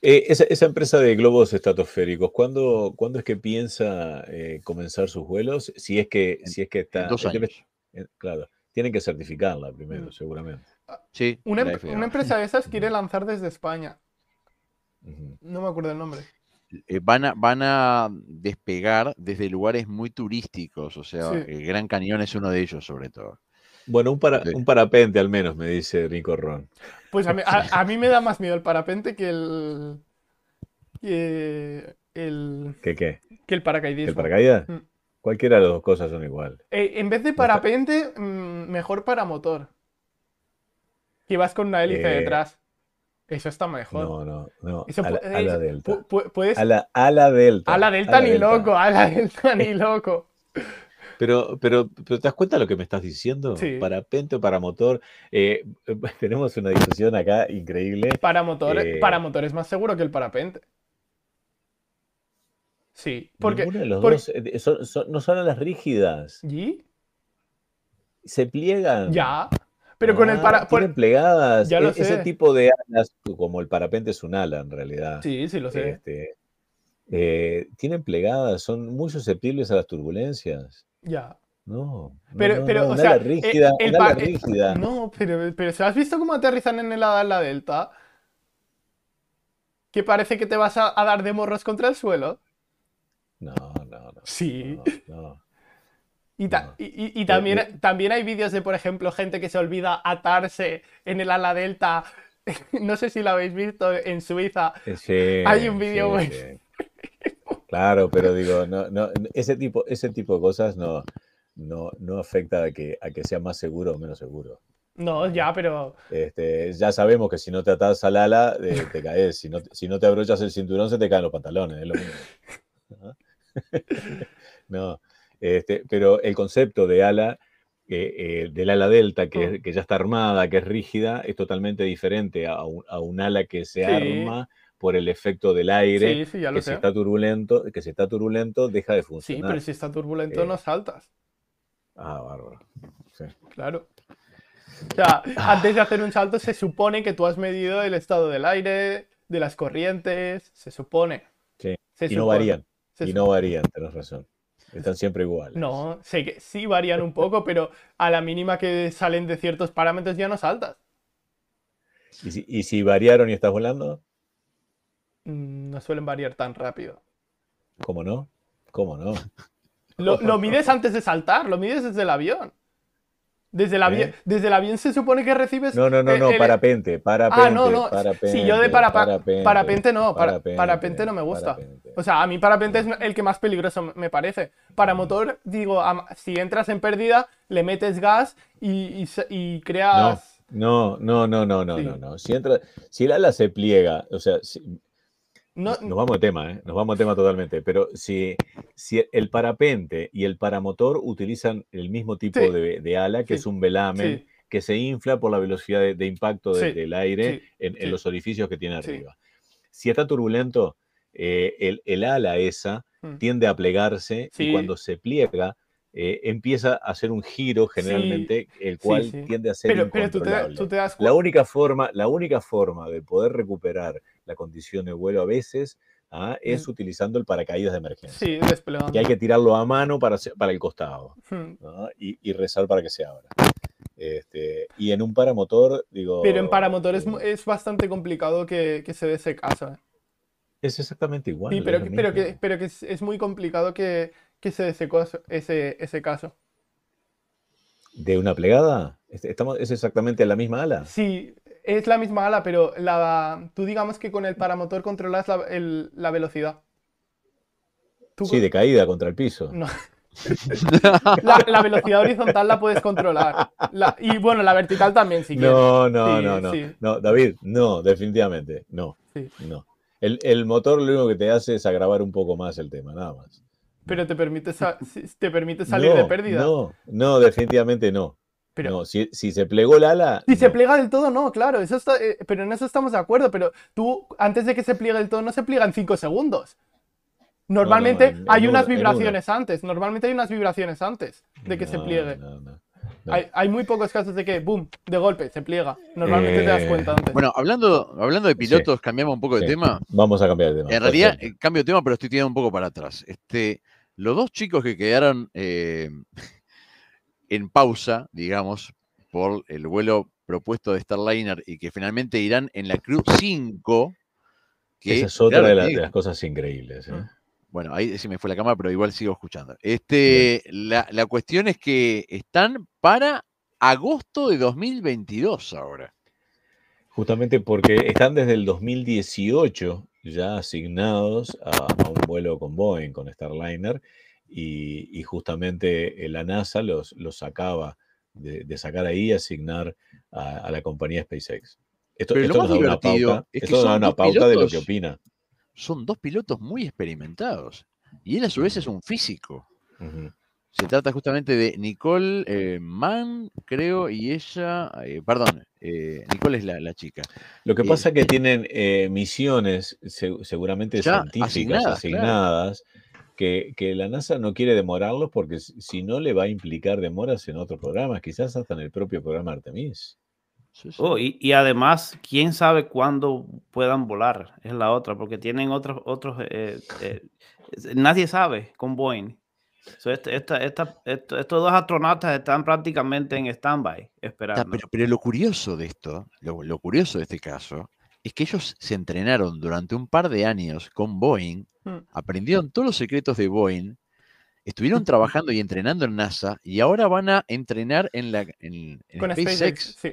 Eh, esa, esa empresa de globos estratosféricos, ¿cuándo, ¿cuándo es que piensa eh, comenzar sus vuelos? Si es que, si es que está. En dos el tema años. es- claro. tienen que certificarla primero, Mm. seguramente. Sí, Una, em- empresa de esas quiere lanzar desde España. No me acuerdo el nombre. Eh, van, a, van a despegar desde lugares muy turísticos, o sea, Sí. el Gran Cañón es uno de ellos sobre todo. Bueno, un, para- Sí. un parapente al menos, me dice Nico Ron. Pues a mí, a- (laughs) a mí me da más miedo el parapente que el. que el, ¿Qué qué? que el paracaidismo. ¿El paracaídas? Mm. Cualquiera de las dos cosas son igual. Eh, en vez de parapente, mm, mejor para motor. Que vas con una hélice Eh, detrás. Eso está mejor. No, no, no. Eso a, la, pu- a la eso- delta. pu- pu- puedes. A la, a la delta. a la delta ni delta. loco, a la delta ni (laughs) loco. Pero, pero, pero ¿te das cuenta de lo que me estás diciendo? Sí. Parapente o paramotor. Eh, (laughs) tenemos una discusión acá increíble. Para motor, Eh, para motor es más seguro que el parapente. Sí, porque. De los dos eh, son- son- no son alas rígidas. ¿Y? Se pliegan. Ya. Pero con el Ah, para. por- Tienen plegadas. Ya lo E- Ese sé. tipo de alas, como el parapente es un ala en realidad. Sí, sí, lo sé. Este, eh, tienen plegadas, son muy susceptibles a las turbulencias. Ya. No, Pero- no, pero, no, o sea, eh, rígida, el eh, rígida. No, pero, pero ¿se has visto cómo aterrizan en el ala la delta? Que parece que te vas a, a dar de morros contra el suelo. No, no, no. Sí. no. Y, ta- y- y- y también, eh. también hay vídeos de, por ejemplo, gente que se olvida atarse en el ala delta. (laughs) No sé si lo habéis visto en Suiza. Eh, sí, Hay un vídeo sí, bueno. sí. Claro, pero digo, no, no, ese tipo, ese tipo de cosas no, no, no afecta a que, a que sea más seguro o menos seguro. No, ya, pero. Este, ya sabemos que si no te atas al ala, eh, (laughs) te caes. Si no, si no te abrochas el cinturón, se te caen los pantalones. Es lo mismo. Ajá. (laughs) (laughs) no, este, pero el concepto de ala, eh, eh, del ala delta, que, es- que ya está armada, que es rígida, es totalmente diferente a un, a un ala que se Sí. arma por el efecto del aire, Sí, sí, ya lo que si sé. está turbulento, que si está turbulento, deja de Sí, funcionar. pero si está turbulento Eh. no saltas. Ah, bárbaro. Sí. Claro. O sea, antes de hacer un salto se supone que tú has medido el estado del aire, de las corrientes, se supone. Sí. Se Y no varían, Se y no varían, tenés razón. Están siempre iguales. No, sé que sí varían un poco, pero a la mínima que salen de ciertos parámetros ya no saltas. ¿Y si, y si variaron y estás volando? Mm, No suelen variar tan rápido. ¿Cómo no? ¿Cómo no? (laughs) Lo, lo mides antes de saltar, lo mides desde el avión. Desde el avión, ¿Eh? desde el avión se supone que recibes. No, no, no, eh, no, el- parapente, parapente. Ah, no, no. Parapente, Si yo de para- pa- parapente, parapente no, para- parapente, parapente no me gusta. parapente. O sea, a mí parapente es el que más peligroso me parece. Para motor, digo, si entras en pérdida, le metes gas y, y y creas. No, no, no, no, no, Sí. no, no. Si entra, si el ala se pliega, o sea, si- No, nos vamos de tema, ¿eh? Nos vamos de tema totalmente. Pero si, si el parapente y el paramotor utilizan el mismo tipo Sí. de, de ala, que Sí. es un velamen sí, que se infla por la velocidad de, de impacto de- del aire en, los orificios que tiene arriba. Si está turbulento, eh, el, el ala esa Mm. tiende a plegarse y cuando se pliega eh, empieza a hacer un giro generalmente, el cual sí. tiende a ser pero, pero tú, te, incontrolable. tú te das La única, forma, la única forma de poder recuperar la condición de vuelo a veces ah, es Mm. utilizando el paracaídas de emergencia. Sí, desplegando. Y hay que tirarlo a mano para, para el costado Hmm. ¿no? y, y rezar para que se abra. Este, y en un paramotor, digo. Pero en paramotor es, eh, es bastante complicado que, que se dé ese caso. ¿eh? es exactamente igual. Sí, pero, que, pero, que, pero que es, es muy complicado que, que se dé ese, coso- ese, ese caso. ¿De una plegada? ¿Es- Estamos, ¿Es exactamente la misma ala? Sí, es la misma ala, pero la, tú digamos que con el paramotor controlas la, el- la velocidad. Tú Sí, con- de caída contra el piso. No. (laughs) La, la velocidad horizontal la puedes controlar. La- y bueno, la vertical también, si quieres. No, no, Sí, no, no. sí. No, David, no, definitivamente, no. Sí. No. El, el motor lo único que te hace es agravar un poco más el tema, nada más. Pero te permite, (laughs) te permite salir de No, pérdida. No, no, definitivamente no. Pero- No, si, si se plegó el ala. Si se pliega del todo, no, claro, eso está, eh, pero en eso estamos de acuerdo, pero tú, antes de que se pliegue del todo, no se pliega en 5 segundos. Normalmente en- en hay unas vibraciones antes, normalmente hay unas vibraciones antes de que se pliegue. no, no, no. Hay, hay muy pocos casos de que, boom, de golpe, se pliega. Normalmente te das Eh, cuenta antes. Bueno, hablando, hablando de pilotos, cambiamos un poco de Sí. tema. Vamos a cambiar de tema. En realidad, perfecto. eh, cambio de tema, pero estoy tirando un poco para atrás. Este, los dos chicos que quedaron eh, en pausa, digamos, por el vuelo propuesto de Starliner y que finalmente irán en la Crew 5. Que, Esa es otra de, la- de tiene- las cosas increíbles. ¿eh? Bueno, ahí sí me fue la cámara, pero igual sigo escuchando. Este, la, la cuestión es que están para agosto de 2022 ahora. Justamente porque están desde el 2018 ya asignados a, a un vuelo con Boeing, con Starliner, y, y justamente eh, la NASA los, los acaba de, de sacar ahí y asignar a, a la compañía SpaceX. Esto, Pero lo esto más nos da una pauta, es que esto nos da son una pauta de lo que opina. Son dos pilotos muy experimentados. Y él a su vez es un físico. Ujú. Se trata justamente de Nicole eh, Mann, creo, y ella, eh, perdón, eh, Nicole es la, la chica. Lo que Eh, pasa es que tienen eh, misiones se- seguramente científicas asignadas, asignadas, claro. que, que la NASA no quiere demorarlos porque si no le va a implicar demoras en otros programas, quizás hasta en el propio programa Artemis. Sí, sí. Oh, y, y además, quién sabe cuándo puedan volar, es la otra, porque tienen otros, otros, eh, eh, nadie sabe con Boeing. So, este- esta- esta- esto- estos dos astronautas están prácticamente en stand-by, Ta, esperando. Pero, pero lo curioso de esto, lo, lo curioso de este caso, es que ellos se entrenaron durante un par de años con Boeing, Mm. aprendieron todos los secretos de Boeing, estuvieron (laughs) trabajando y entrenando en NASA y ahora van a entrenar en, la, en, en Con SpaceX. SpaceX, sí.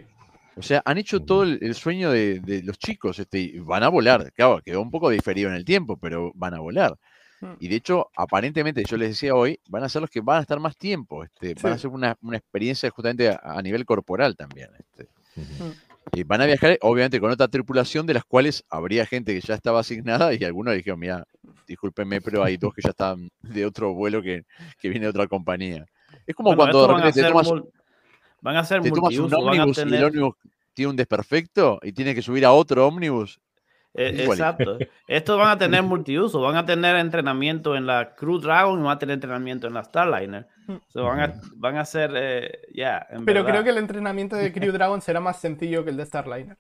O sea, han hecho todo el, el sueño de, de los chicos, este, van a volar. Claro, quedó un poco diferido en el tiempo, pero van a volar. Mm. Y de hecho, aparentemente, yo les decía hoy, van a ser los que van a estar más tiempo. Este, Van a ser una, una experiencia justamente a, a nivel corporal también. Este. Ujú. Y van a viajar, obviamente, con otra tripulación de las cuales habría gente que ya estaba asignada y algunos dijeron, mira, discúlpenme, pero hay dos que ya están de otro vuelo que, que viene de otra compañía. Es como Bueno, cuando de repente te tomas, van a ser te tomas un ómnibus y el ómnibus tiene un desperfecto y tienes que subir a otro ómnibus. Eh, exacto. Estos van a tener multiuso, van a tener entrenamiento en la Crew Dragon y van a tener entrenamiento en la Starliner. So, van, a, van a ser, eh, ya, Pero verdad. creo que el entrenamiento de Crew Dragon será más sencillo que el de Starliner.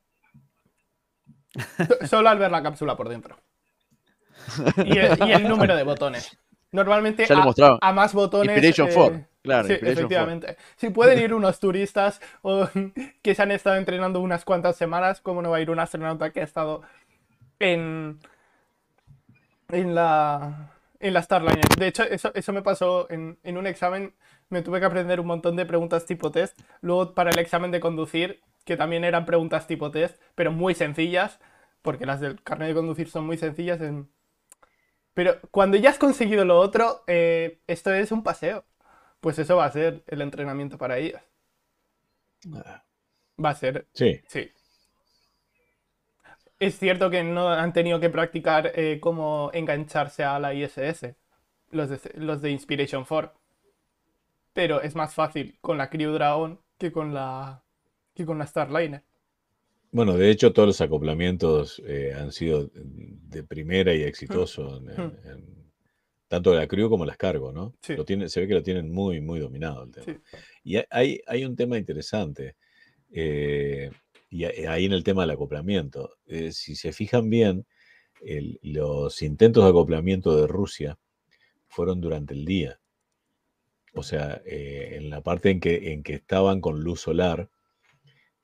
So- (laughs) Solo al ver la cápsula por dentro. Y el, y el número de botones. Normalmente a, más botones. Inspiration eh, 4, claro, sí, Inspiration 4. efectivamente. Si pueden ir unos turistas o, (laughs) que se han estado entrenando unas cuantas semanas, ¿cómo no va a ir un astronauta que ha estado en, en la en la Starliner? De hecho, eso, eso me pasó en, en un examen. Me tuve que aprender un montón de preguntas tipo test. Luego, para el examen de conducir, que también eran preguntas tipo test, pero muy sencillas, porque las del carnet de conducir son muy sencillas. en- Pero cuando ya has conseguido lo otro, eh, esto es un paseo. Pues eso va a ser el entrenamiento para ellos. Va a ser, Sí, sí. Es cierto que no han tenido que practicar eh, cómo engancharse a la ISS, los de, los de Inspiration 4. Pero es más fácil con la Crew Dragon que con la, que con la Starliner. bueno, de hecho todos los acoplamientos eh, han sido de primera y exitosos, en- en- en- tanto la crew como las cargo, ¿no? Sí. Lo tiene, se ve que lo tienen muy, muy dominado el tema. Sí. Y ha- hay, hay un tema interesante, eh, y a- ahí en el tema del acoplamiento. Eh, si se fijan bien, el- los intentos de acoplamiento de Rusia fueron durante el día. O sea, eh, en la parte en que, en que estaban con luz solar,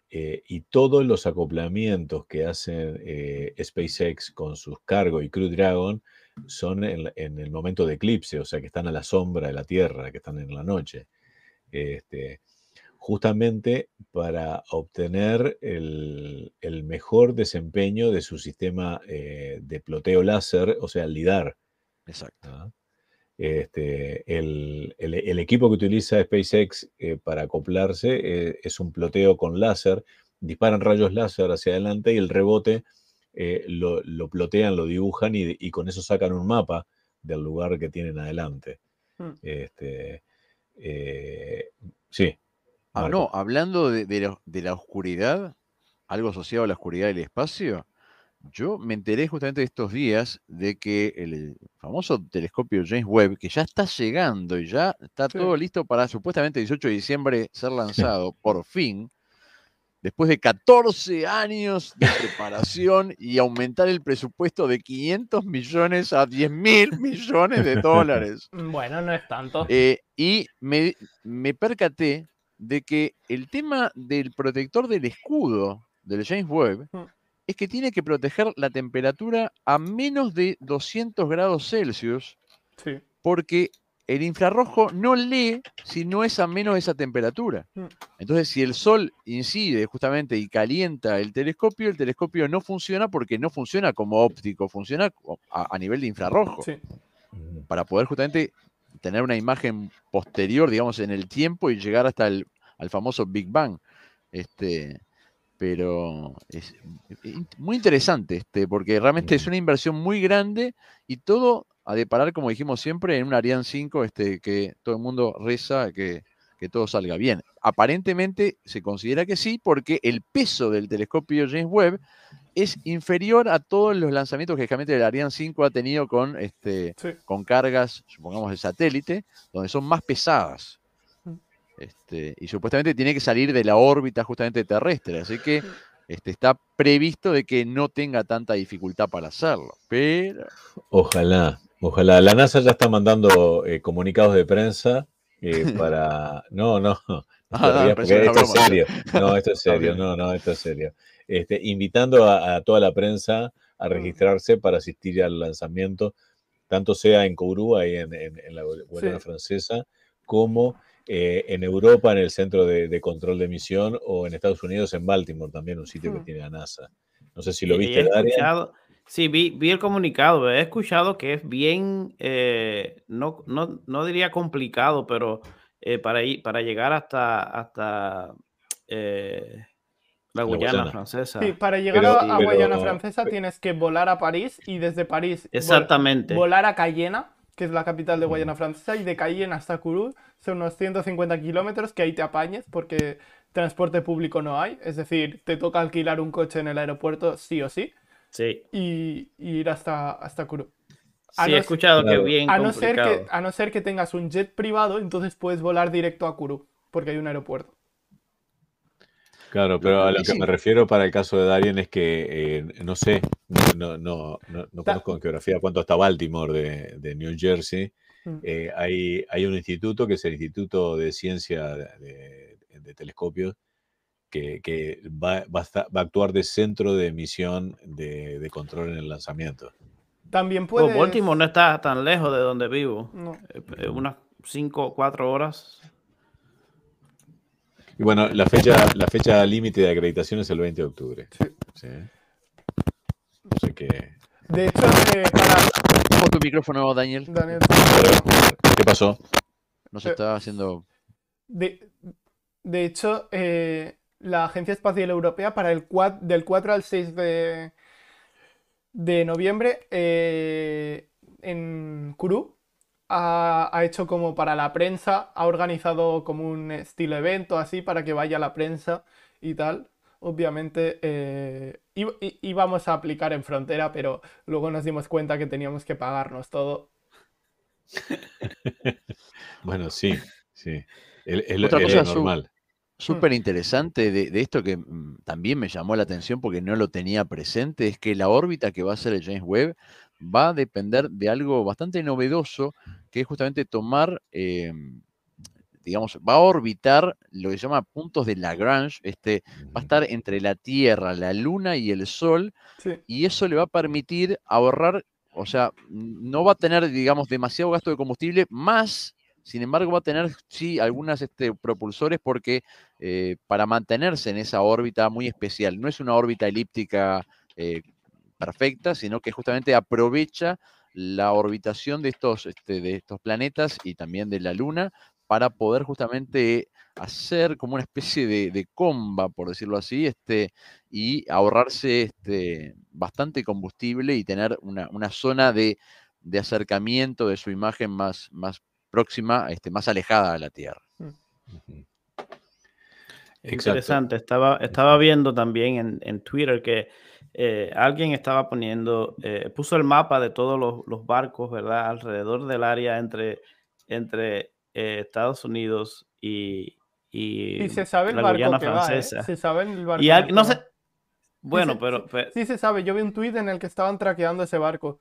eh, y todos los acoplamientos que hacen eh, SpaceX con sus Cargo y Crew Dragon son en, en el momento de eclipse, o sea que están a la sombra de la Tierra, que están en la noche. Este, justamente para obtener el, el mejor desempeño de su sistema eh, de ploteo láser, o sea, el LIDAR. Exacto. ¿ah? Este, el, el- el equipo que utiliza SpaceX eh, para acoplarse eh, es un ploteo con láser, disparan rayos láser hacia adelante y el rebote eh, lo, lo plotean, lo dibujan y, y con eso sacan un mapa del lugar que tienen adelante. Mm. Este, sí. Ah, no, hablando de, de la, de la oscuridad, algo asociado a la oscuridad del espacio, yo me enteré justamente de estos días de que el famoso telescopio James Webb, que ya está llegando y ya está Sí. todo listo para supuestamente 18 de diciembre ser lanzado, por fin, después de 14 años de preparación y aumentar el presupuesto de 500 millones a 10 mil millones de (laughs) dólares. Bueno, no es tanto. Eh, y me, me percaté de que el tema del protector del escudo del James Webb es que tiene que proteger la temperatura a menos de 200 grados Celsius Sí. porque el infrarrojo no lee si no es a menos de esa temperatura. Entonces, si el sol incide justamente y calienta el telescopio, el telescopio no funciona porque no funciona como óptico, funciona a, a nivel de infrarrojo, Sí. Para poder justamente tener una imagen posterior, digamos, en el tiempo y llegar hasta el al famoso Big Bang. Este, pero es muy interesante, este, porque realmente es una inversión muy grande y todo a deparar, como dijimos siempre, en un Ariane 5 este, que todo el mundo reza que, que todo salga bien. Aparentemente se considera que sí, porque el peso del telescopio James Webb es inferior a todos los lanzamientos que realmente el Ariane 5 ha tenido con, este, Sí. con cargas, supongamos, de satélite, donde son más pesadas. Mm. Este, y supuestamente tiene que salir de la órbita justamente terrestre, así que este, está previsto de que no tenga tanta dificultad para hacerlo. Pero Ojalá, ojalá. La NASA ya está mandando eh, comunicados de prensa eh, (laughs) para. No, no. No Ah, no, porque era esto es serio. No, esto es (laughs) serio. No, no, esto es serio. Este, invitando a, a toda la prensa a registrarse para asistir al lanzamiento, tanto sea en Kourou, ahí en, en- en la Guayana Sí. Francesa, como eh, en Europa, en el Centro de, de Control de Emisión, o en Estados Unidos, en Baltimore, también un sitio que tiene la NASA. No sé si lo y viste, Daria. sí, vi, vi el comunicado, he escuchado que es bien, eh, no, no, no diría complicado, pero eh, para, ir, para llegar hasta, hasta eh, la Guyana, Guayana. francesa. Sí, para llegar Pero- a, a pero- Guayana Francesa tienes que volar a París y desde París vol- Exactamente. volar a Cayena, que es la capital de Guayana Francesa, y de Cayena hasta Kourou son unos 150 kilómetros que ahí te apañes porque transporte público no hay. Es decir, te toca alquilar un coche en el aeropuerto sí o sí Sí, y, y ir hasta, hasta Kourou. A sí, no he escuchado que Claro. es bien A no, ser que, a no ser que tengas un jet privado, entonces puedes volar directo a Kourou, porque hay un aeropuerto. Claro, pero a lo que me refiero para el caso de Darien es que eh, no sé, no, no, no, no, no Ta- conozco en geografía cuánto está Baltimore de, de New Jersey. Mm. Eh, hay, hay un instituto que es el Instituto de Ciencia de, de- de Telescopios que, que va, va a esta- va a actuar de centro de emisión de, de control en el lanzamiento. También Oh, puedes... Baltimore no está tan lejos de donde vivo. No. Eh, eh, unas 5 o 4 horas. Y bueno, la fecha, la fecha límite de acreditación es el 20 de octubre. Sí. ¿sí? Así que. De hecho, eh, para... Tu micrófono, Daniel. Daniel, ¿Qué pasó? Nos Eh, está haciendo. De, de hecho, eh, la Agencia Espacial Europea para el cua- del 4 al 6 de, de noviembre eh, en Kourou ha, ha hecho como para la prensa, ha organizado como un estilo evento así para que vaya la prensa y tal. Obviamente eh, íbamos a aplicar en frontera, pero luego nos dimos cuenta que teníamos que pagarnos todo. (laughs) Bueno, sí, sí. Es, es lo, Otra es cosa, Su- normal. Súper interesante de, de esto que mm, también me llamó la atención porque no lo tenía presente, es que la órbita que va a hacer el James Webb va a depender de algo bastante novedoso, que es justamente tomar, eh, digamos, va a orbitar lo que se llama puntos de Lagrange, este, va a estar entre la Tierra, la Luna y el Sol, Sí. y eso le va a permitir ahorrar, o sea, no va a tener, digamos, demasiado gasto de combustible, más, sin embargo, va a tener, sí, algunas este, propulsores porque eh, para mantenerse en esa órbita muy especial, no es una órbita elíptica eh, perfecta, sino que justamente aprovecha la orbitación de estos, este, de estos planetas y también de la Luna para poder justamente hacer como una especie de, de comba, por decirlo así, este, y ahorrarse este, bastante combustible y tener una, una zona de, de acercamiento de su imagen más, más próxima, este, más alejada de la Tierra. Exacto. Interesante. Estaba, estaba viendo también en, en Twitter que eh, alguien estaba poniendo, eh, puso el mapa de todos los, los barcos, ¿verdad? Alrededor del área entre, entre eh, Estados Unidos y, y, Y se sabe el la barco Guyana que va, ¿eh? francesa. Se sabe el barco Y al- que no va. sé, bueno, sí, pero, pe- Sí se sabe, yo vi un tuit en el que estaban traqueando ese barco.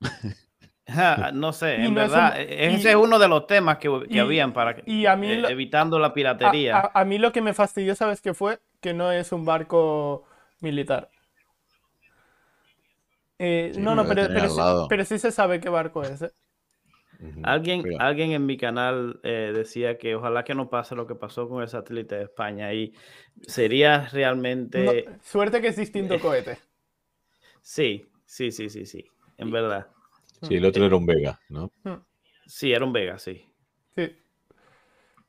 (laughs) ja, (laughs) no sé, Y en no es un- verdad, e- y- ese es uno de los temas que, que y- habían para que- y a mí eh, evitando la piratería. a- a mí lo que me fastidió, ¿sabes qué fue? Que no es un barco militar. Eh, Sí, no, no, pero, pero, sí, lado. pero sí se sabe qué barco es. ¿eh? Alguien, alguien en mi canal eh, decía que ojalá que no pase lo que pasó con el satélite de España y sería realmente... No, suerte que es distinto cohete. (laughs) Sí, sí, sí, sí, sí, en verdad. Sí, el otro era un Vega, ¿no? Sí, era un Vega, sí. Sí.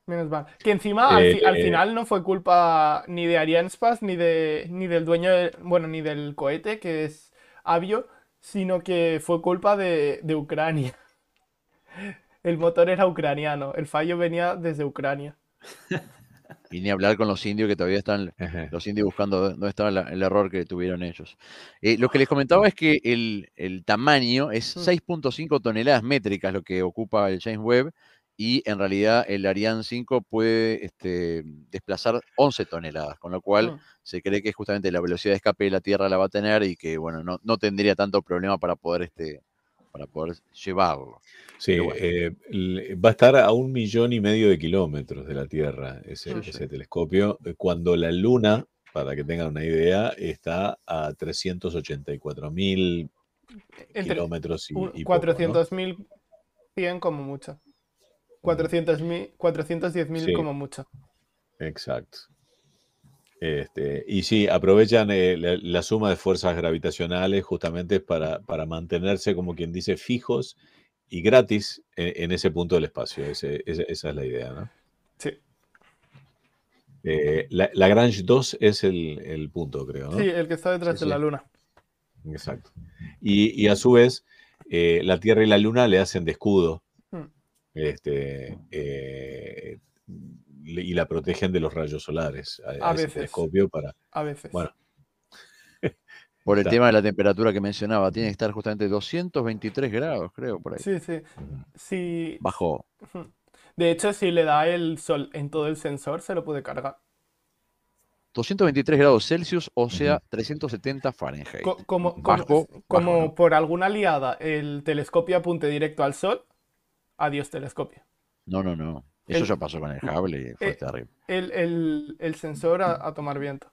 Menos mal. Que encima al, fi- al Eh, final no fue culpa ni de Arianespace ni de ni del dueño, de- bueno, ni del cohete, que es Avio, sino que fue culpa de, de Ucrania. (laughs) El motor era ucraniano, el fallo venía desde Ucrania. (laughs) Y ni hablar con los indios que todavía están, Ajá. los indios buscando dó- dónde estaba la- el error que tuvieron ellos. Eh, lo que les comentaba es que el, el tamaño es Mm. 6.5 toneladas métricas lo que ocupa el James Webb y en realidad el Ariane 5 puede este, desplazar 11 toneladas, con lo cual Mm. se cree que justamente la velocidad de escape de la Tierra la va a tener y que bueno, no, no tendría tanto problema para poder, este, para poder llevarlo. Sí, bueno. eh, va a estar a un millón y medio de kilómetros de la Tierra ese, Mm. ese telescopio, eh, cuando la Luna, para que tengan una idea, está a 384 mil kilómetros y, y poco, ¿no? 400.000 100 como mucho. 400.000 410.000 Sí. como mucho. Exacto. Este, y sí, aprovechan eh, la, la suma de fuerzas gravitacionales justamente para, para mantenerse, como quien dice, fijos y gratis en, en ese punto del espacio. Ese- esa es la idea, ¿no? Sí. Eh, la, Lagrange 2 es el, el punto, creo, ¿no? Sí, el que está detrás Sí, de la luna. Exacto. Y, y a su vez, eh, la Tierra y la Luna le hacen de escudo Mm. este, eh, y la protegen de los rayos solares a, A a ese veces. telescopio para... A veces. Bueno, (laughs) Por el Está. tema de la temperatura que mencionaba, tiene que estar justamente 223 grados, creo, por ahí. Sí, sí. ujú. Sí. Bajo. De hecho, si le da el sol en todo el sensor, se lo puede cargar. 223 grados Celsius, o sea, 370 Fahrenheit. Co- como como, Bajo, como por alguna liada el telescopio apunte directo al sol, adiós telescopio. No, no, no. Eso El- ya pasó con el Hubble y fue eh, terrible. El, el- el sensor a, a tomar viento.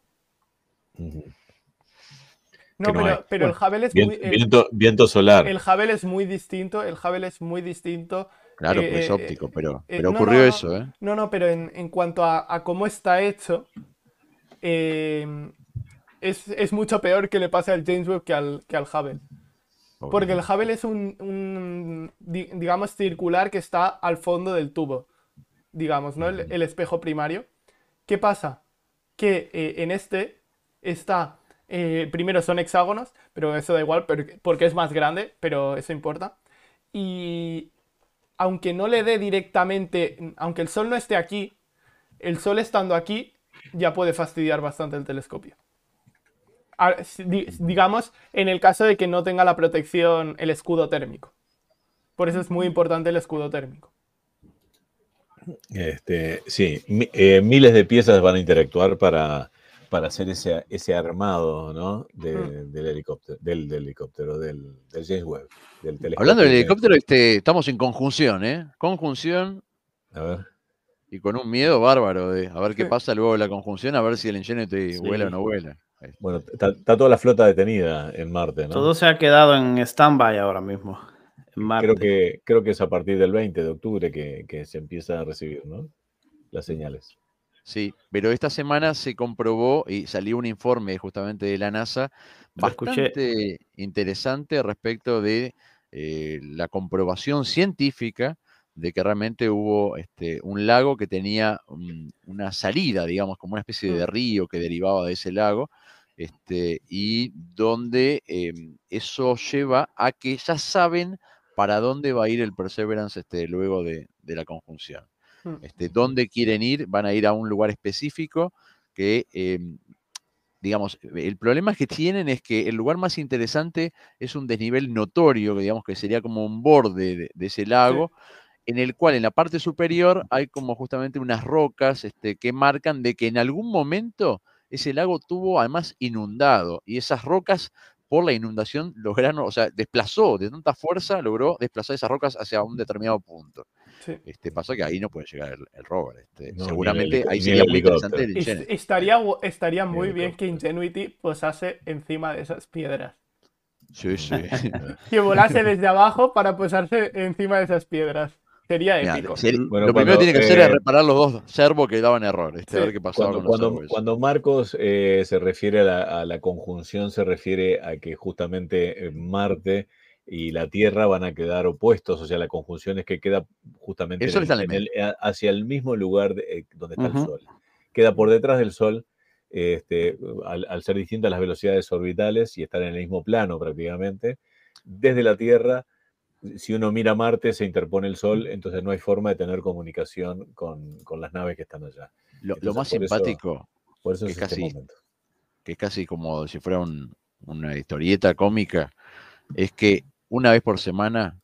No, pero, hay. pero el Hubble es muy, el, viento, viento solar. el Hubble es muy distinto. El Hubble es muy distinto. Claro, eh, pues es eh, óptico, pero, eh, pero no, ocurrió no, eso, ¿eh? No, no, pero en, en cuanto a, a cómo está hecho, eh, es, es mucho peor que le pase al James Webb que al, que al Hubble. Porque el Hubble es un, un, di- digamos, circular que está al fondo del tubo, digamos, ¿no? El, el espejo primario. ¿Qué pasa? Que eh, en este está, eh, primero son hexágonos, pero eso da igual porque es más grande, pero eso importa. Y aunque no le dé directamente, aunque el sol no esté aquí, el sol estando aquí ya puede fastidiar bastante el telescopio. A- digamos, en el caso de que no tenga la protección, el escudo térmico. Por eso es muy importante el escudo térmico. Este, sí, mi- eh, miles de piezas van a interactuar para, para hacer ese, ese armado ¿no? de- del helicóptero, del, del helicóptero, del, del James Webb, del. Hablando del helicóptero, este, estamos en conjunción, ¿eh? Conjunción A ver. y con un miedo bárbaro de a ver qué pasa luego de la conjunción, a ver si el Ingenuity Sí. vuela o no vuela. Está. Bueno, está, está toda la flota detenida en Marte, ¿no? Todo se ha quedado en stand-by ahora mismo. Creo que, creo que es a partir del 20 de octubre que, que se empieza a recibir, ¿no? Las señales. Sí, pero esta semana se comprobó y salió un informe justamente de la NASA bastante interesante respecto de eh, la comprobación científica de que realmente hubo este, un lago que tenía un- una salida, digamos, como una especie de Mm. río que derivaba de ese lago, este, y donde em, eso lleva a que ya saben para dónde va a ir el Perseverance este, luego de, de la conjunción. Mm. Este, ¿Dónde quieren ir? Van a ir a un lugar específico que, em, digamos, el problema que tienen es que el lugar más interesante es un desnivel notorio, que digamos que sería como un borde de, de ese lago, en el cual en la parte superior (laughs) hay como justamente unas rocas este, que marcan de que en algún momento ese lago tuvo además inundado y esas rocas por la inundación lograron, o sea, desplazó de tanta fuerza, logró desplazar esas rocas hacia un determinado punto. Sí. Este, pasó que ahí no puede llegar el, el rover. Este, No, el seguramente helico- ahí sería el muy interesante el Es- Ingenuity. estaría, estaría muy Bien, bien que. Ingenuity posase encima de esas piedras. Sí, sí. (laughs) Que volase desde abajo para posarse encima de esas piedras. Sería Mira, épico. Bueno, lo primero cuando, que tiene que hacer es eh, reparar los dos servos que daban error. Este, a ver qué pasaba Cuando, con los cuando, cuando Marcos eh, se refiere a la, a la conjunción, se refiere a que justamente eh, Marte y la Tierra van a quedar opuestos, o sea, la conjunción es que queda justamente El Sol en- está en el en el- a- hacia el mismo lugar de- eh, donde está el Sol. Queda por detrás del Sol, este, al, al ser distintas las velocidades orbitales y estar en el mismo plano prácticamente. Desde la Tierra, si uno mira Marte, se interpone el Sol, entonces no hay forma de tener comunicación con, con las naves que están allá. Lo, más por eso- simpático, Por eso Que es este casi- que es casi como si fuera un- una historieta cómica, es que una vez por semana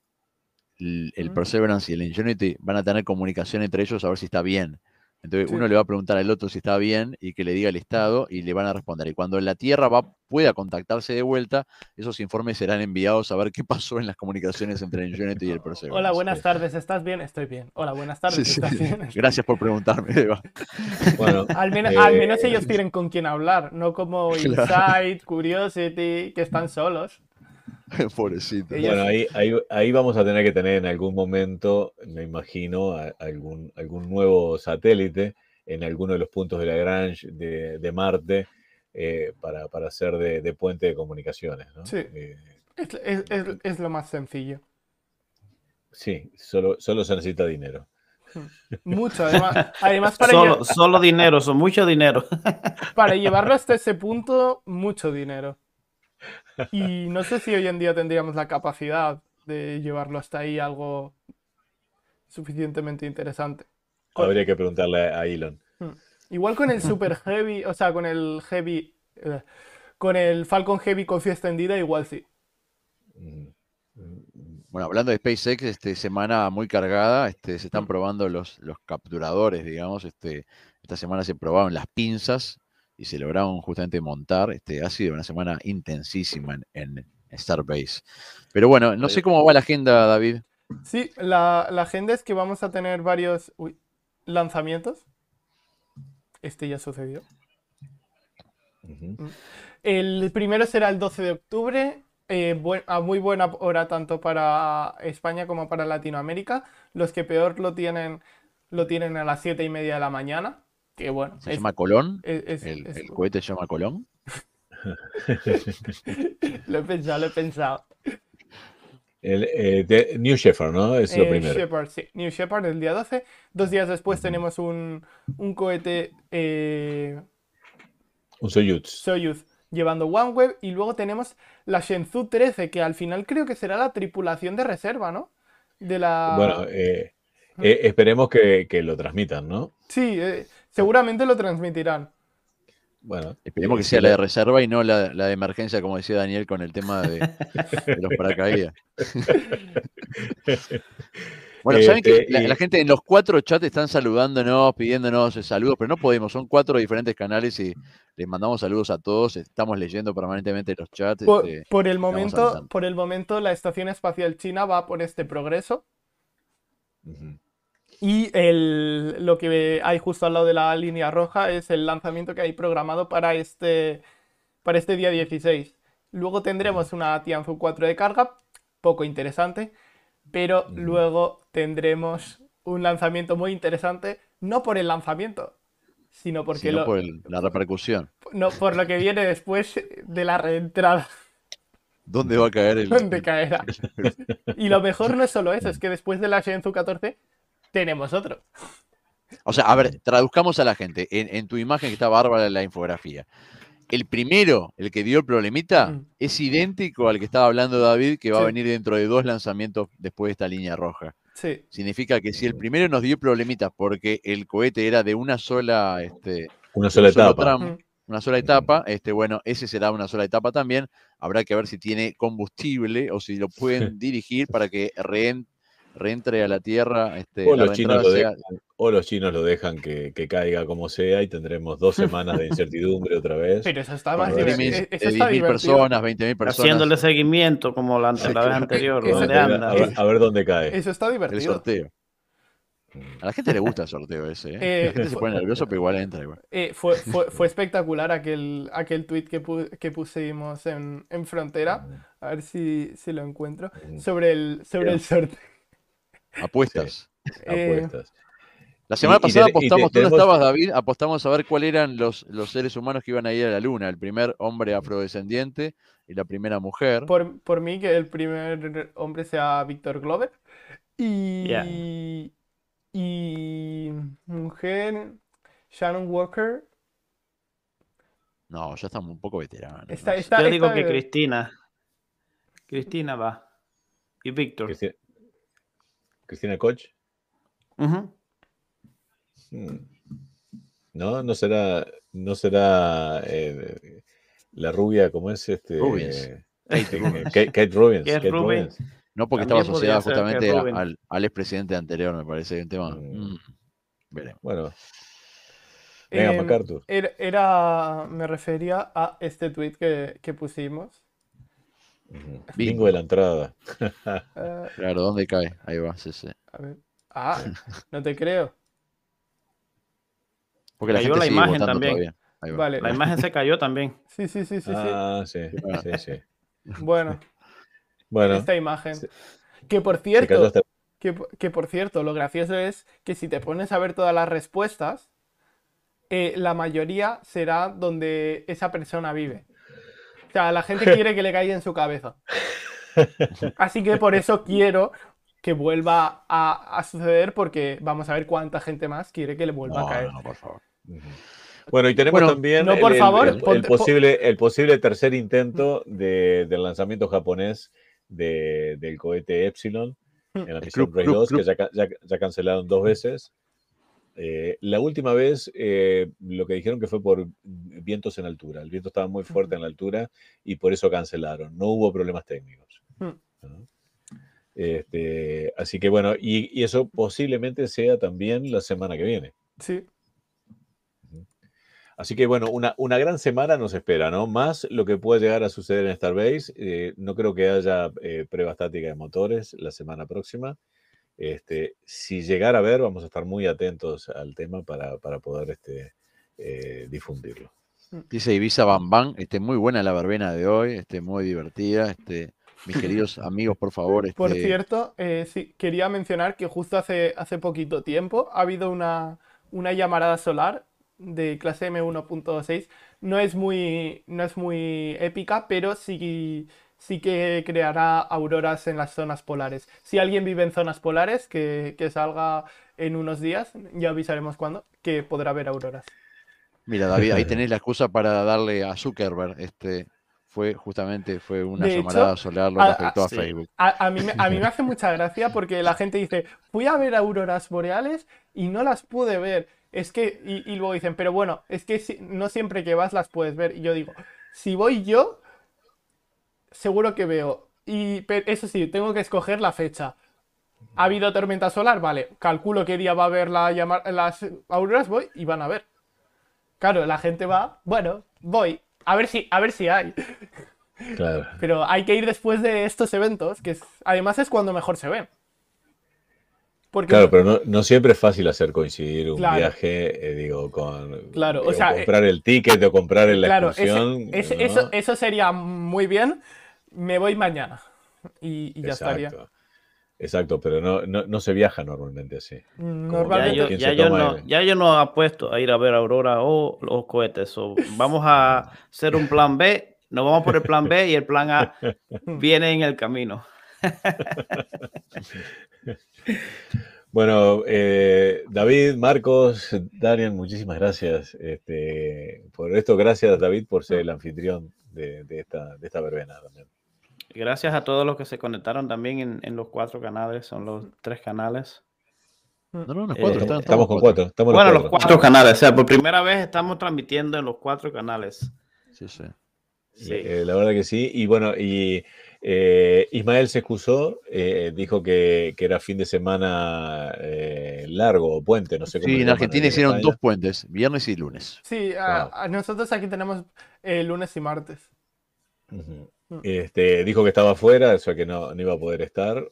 el, el Ujú. Perseverance y el Ingenuity van a tener comunicación entre ellos a ver si está bien. Entonces Sí. uno le va a preguntar al otro si está bien y que le diga el estado y le van a responder. Y cuando la Tierra va, pueda contactarse de vuelta, esos informes serán enviados a ver qué (laughs) pasó en las comunicaciones entre el Ingenuity y el Perseverance. Hola, buenas tardes, ¿estás bien? Estoy bien. Hola, buenas tardes, Sí, sí. ¿estás bien? (laughs) Gracias por preguntarme, Eva. (laughs) Bueno, Al, menos, Eh, al menos ellos tienen con quién hablar, no como Claro. Insight, Curiosity, que están solos. (laughs) Pobrecito. Bueno ahí, ahí, ahí vamos a tener que tener en algún momento, me imagino, a- algún, algún nuevo satélite en alguno de los puntos de Lagrange de, de Marte eh, para, para hacer de, de puente de comunicaciones. ¿no? Sí. Eh, Es, es- es- es lo más sencillo. sí, solo, solo se necesita dinero. Mucho, además, además para, Solo, lle- solo dinero, son mucho dinero. (laughs) para llevarlo hasta ese punto, mucho dinero. Y no sé si hoy en día tendríamos la capacidad de llevarlo hasta ahí algo suficientemente interesante. Con- Habría que preguntarle a Elon. Igual con el Super (laughs) Heavy, o sea, con el Heavy, eh, con el Falcon Heavy con fiesta extendida, igual sí. Mm, Bueno, hablando de SpaceX, este, semana muy cargada, este, se están Mm. probando los, los capturadores, digamos, este, esta semana se probaron las pinzas y se lograron justamente montar, este, ha sido una semana intensísima en, en Starbase. Pero bueno, no sé cómo va la agenda, David. Sí, la, la agenda es que vamos a tener varios uy, lanzamientos. Este ya sucedió. ujú. El primero será el 12 de octubre, eh, buen- a muy buena hora tanto para España como para Latinoamérica. Los que peor lo tienen, lo tienen a las 7 y media de la mañana. Que bueno, Se es- llama Colón. es- es- El, es- el cohete se llama Colón. (laughs) lo he pensado, lo he pensado. El, eh, de- New Shepard, ¿no? Es lo Eh, primero. Shepard, sí. New Shepard el día 12. Dos días después tenemos un, un cohete eh, Un Soyuz. Soyuz llevando OneWeb y luego tenemos la Shenzhou 13 que al final creo que será la tripulación de reserva, ¿no? De la... Bueno, eh, eh, esperemos que, que lo transmitan, ¿no? Sí, eh, seguramente lo transmitirán. Bueno, Esperemos eh, que si sea la de reserva y no la, la de emergencia, como decía Daniel con el tema de, de los paracaídas. (laughs) Bueno, saben que Este, la, y- la gente en los cuatro chats están saludándonos, pidiéndonos eh, saludos, pero no podemos, son cuatro diferentes canales y les mandamos saludos a todos, estamos leyendo permanentemente los chats. Por, este, por el momento, por el momento, la Estación Espacial China va por este progreso Ujú. Y el, lo que hay justo al lado de la línea roja es el lanzamiento que hay programado para este, para este día 16. Luego tendremos una Tianfu 4 de carga, poco interesante, pero luego tendremos un lanzamiento muy interesante, no por el lanzamiento, sino porque sino lo, por el- la repercusión. no, por lo que viene después de la reentrada. ¿Dónde va a caer el...? ¿Dónde caerá? (laughs) Y lo mejor no es solo eso, es que después de la Shenzhou 14 tenemos otro. O sea, a ver, traduzcamos a la gente. En, en tu imagen que está bárbara la infografía. El primero, el que dio el problemita, Mm. es idéntico al que estaba hablando David, que va a venir dentro de dos lanzamientos después de esta línea roja. Sí, Significa que si el primero nos dio problemitas porque el cohete era de una sola, este, Una sola un etapa. Mm. una sola etapa, este, bueno, ese será una sola etapa también. Habrá que ver si tiene combustible o si lo pueden (laughs) dirigir para que reen- reentre a la Tierra. Este, O los, chinos lo sea- dejan, o los chinos lo dejan que, que caiga como sea y tendremos dos semanas de (laughs) incertidumbre otra vez. Pero eso está más divertido. 10.000 Eso de está 10.000 divertido. personas, 20.000 personas. Haciéndole seguimiento como la, la vez anterior. Eso ¿Dónde está- anda? a, ver, a ver dónde cae. Eso está El divertido. sorteo. A la gente le gusta el sorteo ese. ¿eh? Eh, la gente se fue- pone nervioso, pero igual entra. Igual. Eh, fue, fue, fue espectacular aquel, aquel tweet que, pu- que pusimos en, en Frontera. A ver si, si lo encuentro. Mm. Sobre el, sobre el sorteo. Apuestas. Eh, Apuestas. La semana y pasada y apostamos, tú no estabas, David, apostamos a ver cuáles eran los, los seres humanos que iban a ir a la luna. El primer hombre afrodescendiente y la primera mujer. por, por mí, que el primer hombre sea Víctor Glover. Y, Yeah. y mujer, Shannon Walker. No, ya estamos un poco veteranos. ¿no? Está, está, Yo digo está- que Cristina. Cristina va. Y Víctor. Cristina, Koch. Hmm. No, no será, no será eh, la rubia, ¿cómo es este? Rubens. Kate, (laughs) Kate, Kate Rubens. Kate Kate Rubens. Rubens. No porque También estaba asociada justamente al, al expresidente anterior, me parece. Un tema. Mm. mm, veremos. Bueno, venga, MacArthur. Era, era- me refería a este tweet que, que pusimos. Bingo. Bingo de la entrada. Eh, (laughs) Claro, ¿dónde cae? Ahí va, sí, sí. a ver. Ah, no te creo. Porque la Cayó gente la imagen también. todavía. Ahí va. Vale. La imagen se cayó también. (laughs) Sí, sí, sí, sí, sí. Ah, sí, Ah. sí, sí. Bueno, Bueno, esta imagen. se- Que por cierto, hasta- que, po- que por cierto, lo gracioso es que si te pones a ver todas las respuestas, eh, la mayoría será donde esa persona vive. O sea, la gente quiere que le caiga en su cabeza. (laughs) Así que por eso quiero que vuelva a, a suceder porque vamos a ver cuánta gente más quiere que le vuelva No, a caer. no, por favor. Bueno, y tenemos Bueno, también no, el, por el- favor, el- el ponte- po- posible, el posible tercer intento de- del lanzamiento japonés de- del cohete Epsilon en la misión Ray club, 2, club. que ya, ca- ya- ya cancelaron dos veces. Eh, la última vez, eh, lo que dijeron que fue por vientos en altura. El viento estaba muy fuerte en la altura y por eso cancelaron. No hubo problemas técnicos. Hmm. ¿no? Este, así que bueno, y, y eso posiblemente sea también la semana que viene. Sí, Así que bueno, una, una gran semana nos espera, ¿no? Más lo que puede llegar a suceder en Starbase. Eh, no creo que haya prueba estática de motores la semana próxima. Este, si llegara a ver, vamos a estar muy atentos al tema para, para poder este, eh, difundirlo. Dice Ibiza Bam Bam, este, muy buena la verbena de hoy, este, muy divertida. Este, mis queridos (laughs) amigos, por favor. Por este, cierto, eh, sí, quería mencionar que justo hace, hace poquito tiempo ha habido una, una llamarada solar de clase M1.6. No es muy, no es muy épica, pero sí, sí que creará auroras en las zonas polares. Si alguien vive en zonas polares, que, que salga en unos días, ya avisaremos cuándo, que podrá ver auroras. Mira, David, ahí (laughs) tenés la excusa para darle a Zuckerberg. Este, fue justamente fue una De hecho, llamarada solar lo a- que a- afectó a sí. Facebook. A, a mí, me- a mí me hace mucha gracia porque la gente dice, fui a ver auroras boreales y no las pude ver. Es que, y, y luego dicen, pero bueno, es que si- no siempre que vas las puedes ver. Y yo digo, si voy yo, seguro que veo. Y eso sí, tengo que escoger la fecha. ¿Ha habido tormenta solar? Vale, calculo qué día va a haber la llama- las auroras, voy y van a ver. Claro, la gente va, bueno, voy, a ver si, a ver si hay. Claro. (laughs) Pero hay que ir después de estos eventos, que es- además es cuando mejor se ven. Porque Claro, pero no, no siempre es fácil hacer coincidir un Claro. viaje, eh, digo, con Claro, o eh, sea, comprar el ticket o comprar la claro, ese- excursión. ese- ¿no? eso, eso sería muy bien. Me voy mañana. Y, y ya estaría. Exacto. Exacto, pero no, no, no se viaja normalmente así. Ya Normalmente. yo, ¿Quién ya, yo no, ya yo no apuesto a ir a ver Aurora o los cohetes. so, vamos a hacer un plan B. Nos vamos por el plan B y el plan A (laughs) viene en el camino. (laughs) Bueno, eh, David, Marcos, Darian, muchísimas gracias este, por esto. Gracias, David, por ser el anfitrión de, de esta, de esta verbena también. Gracias a todos los que se conectaron también en, en los cuatro canales. Son los tres canales. No, no, los Eh, cuatro, Estamos, están- estamos con cuatro. Estamos Bueno, los cuatro. cuatro canales. O sea, por primera vez estamos transmitiendo en los cuatro canales. Sí, sí. Sí. Eh, la verdad que sí. Y bueno, y eh, Ismael se excusó, eh, dijo que, que era fin de semana eh, largo o puente, no sé cómo. Sí, en Argentina hicieron España. dos puentes, viernes y lunes. Sí, Wow. a nosotros aquí tenemos eh, lunes y martes. Mm. Este, dijo que estaba afuera, o sea que no, no iba a poder estar,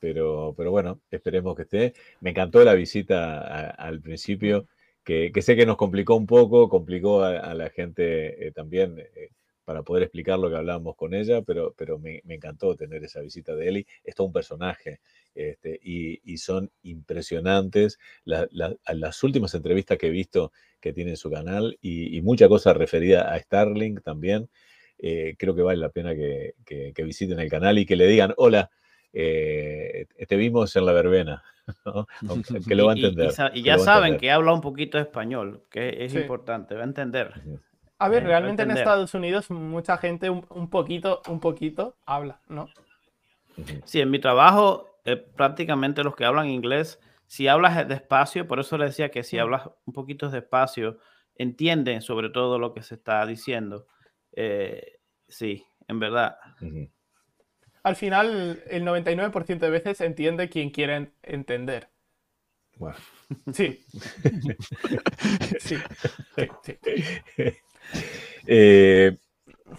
pero, pero bueno, esperemos que esté. Me encantó la visita a- al principio, que, que sé que nos complicó un poco, complicó a, a la gente eh, también eh, para poder explicar lo que hablábamos con ella, pero, pero me, me encantó tener esa visita de Eli. Es todo un personaje este, y, y son impresionantes la- la- a las últimas entrevistas que he visto que tiene en su canal y, y mucha cosa referida a Starlink también eh, creo que vale la pena que, que- que visiten el canal y que le digan, hola, eh, te vimos en la verbena, (laughs) ¿no? (laughs) Que lo va a Y- y- y entender. Y, ya a saben entender. que habla un poquito de español, que es Sí. importante, va a entender. A ver, Eh, realmente en entender. Estados Unidos mucha gente un, un poquito, un poquito habla, ¿no? Sí, en mi trabajo, eh, prácticamente los que hablan inglés, si hablas despacio, por eso le decía que si Mm. hablas un poquito despacio, entienden sobre todo lo que se está diciendo. Eh, sí, en verdad. Al final, el 99% de veces entiende quien quiere en- entender. Bueno. Sí. (laughs) Sí, sí, sí. Eh,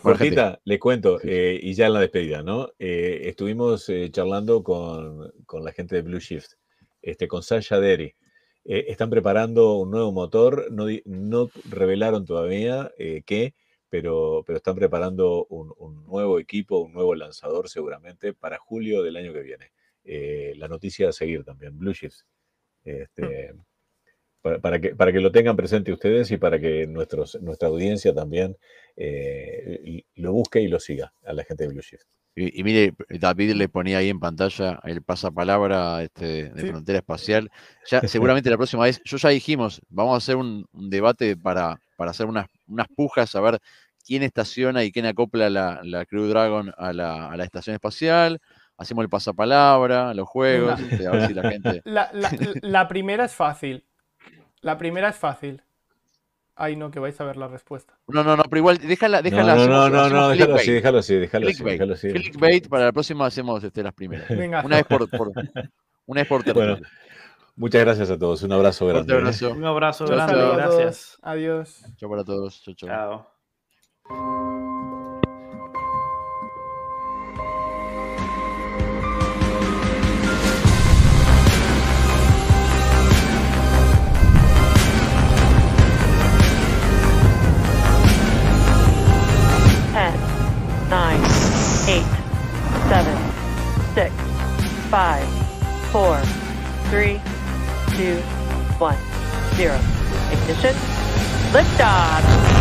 Jorgita, le cuento, eh, y ya en la despedida, ¿no? Eh, estuvimos eh, charlando con, con la gente de Blue Shift, este, con Sasha Derry. Eh, están preparando un nuevo motor, no, no revelaron todavía eh, qué, pero, pero están preparando un, un nuevo equipo, un nuevo lanzador seguramente para julio del año que viene. Eh, la noticia a seguir también, Blue Shift. Este, para, para que, para que lo tengan presente ustedes y para que nuestros, nuestra audiencia también eh, lo busque y lo siga a la gente de Blue Shift. Y, y mire, David le ponía ahí en pantalla el pasapalabra este, de Sí. Frontera Espacial. Ya, seguramente la próxima vez, yo ya dijimos, vamos a hacer un, un debate para, para hacer unas, unas pujas, a ver quién estaciona y quién acopla la, la Crew Dragon a la, a la estación espacial. Hacemos el pasapalabra, los juegos, este, a ver si la gente. (laughs) La, la- la primera es fácil. La primera es fácil. Ay, no, que vais a ver la respuesta. No, no, no, pero igual, déjala, déjala. no, no, hacemos- no, no, hacemos no, déjalo así, déjalo así, déjalo así, Clickbait. déjalo así. Clickbait, para la próxima hacemos este, las primeras. Venga. Una vez por, por- una vez por Bueno, territorio. Muchas gracias a todos, un abrazo grande. ¿eh? abrazo. Un abrazo Un grande, todos. gracias. Adiós. Chao para todos. Chao, chao. Chao. Ten, nine, eight, seven, six, five, four, three, two, one, zero. Ignition. Liftoff.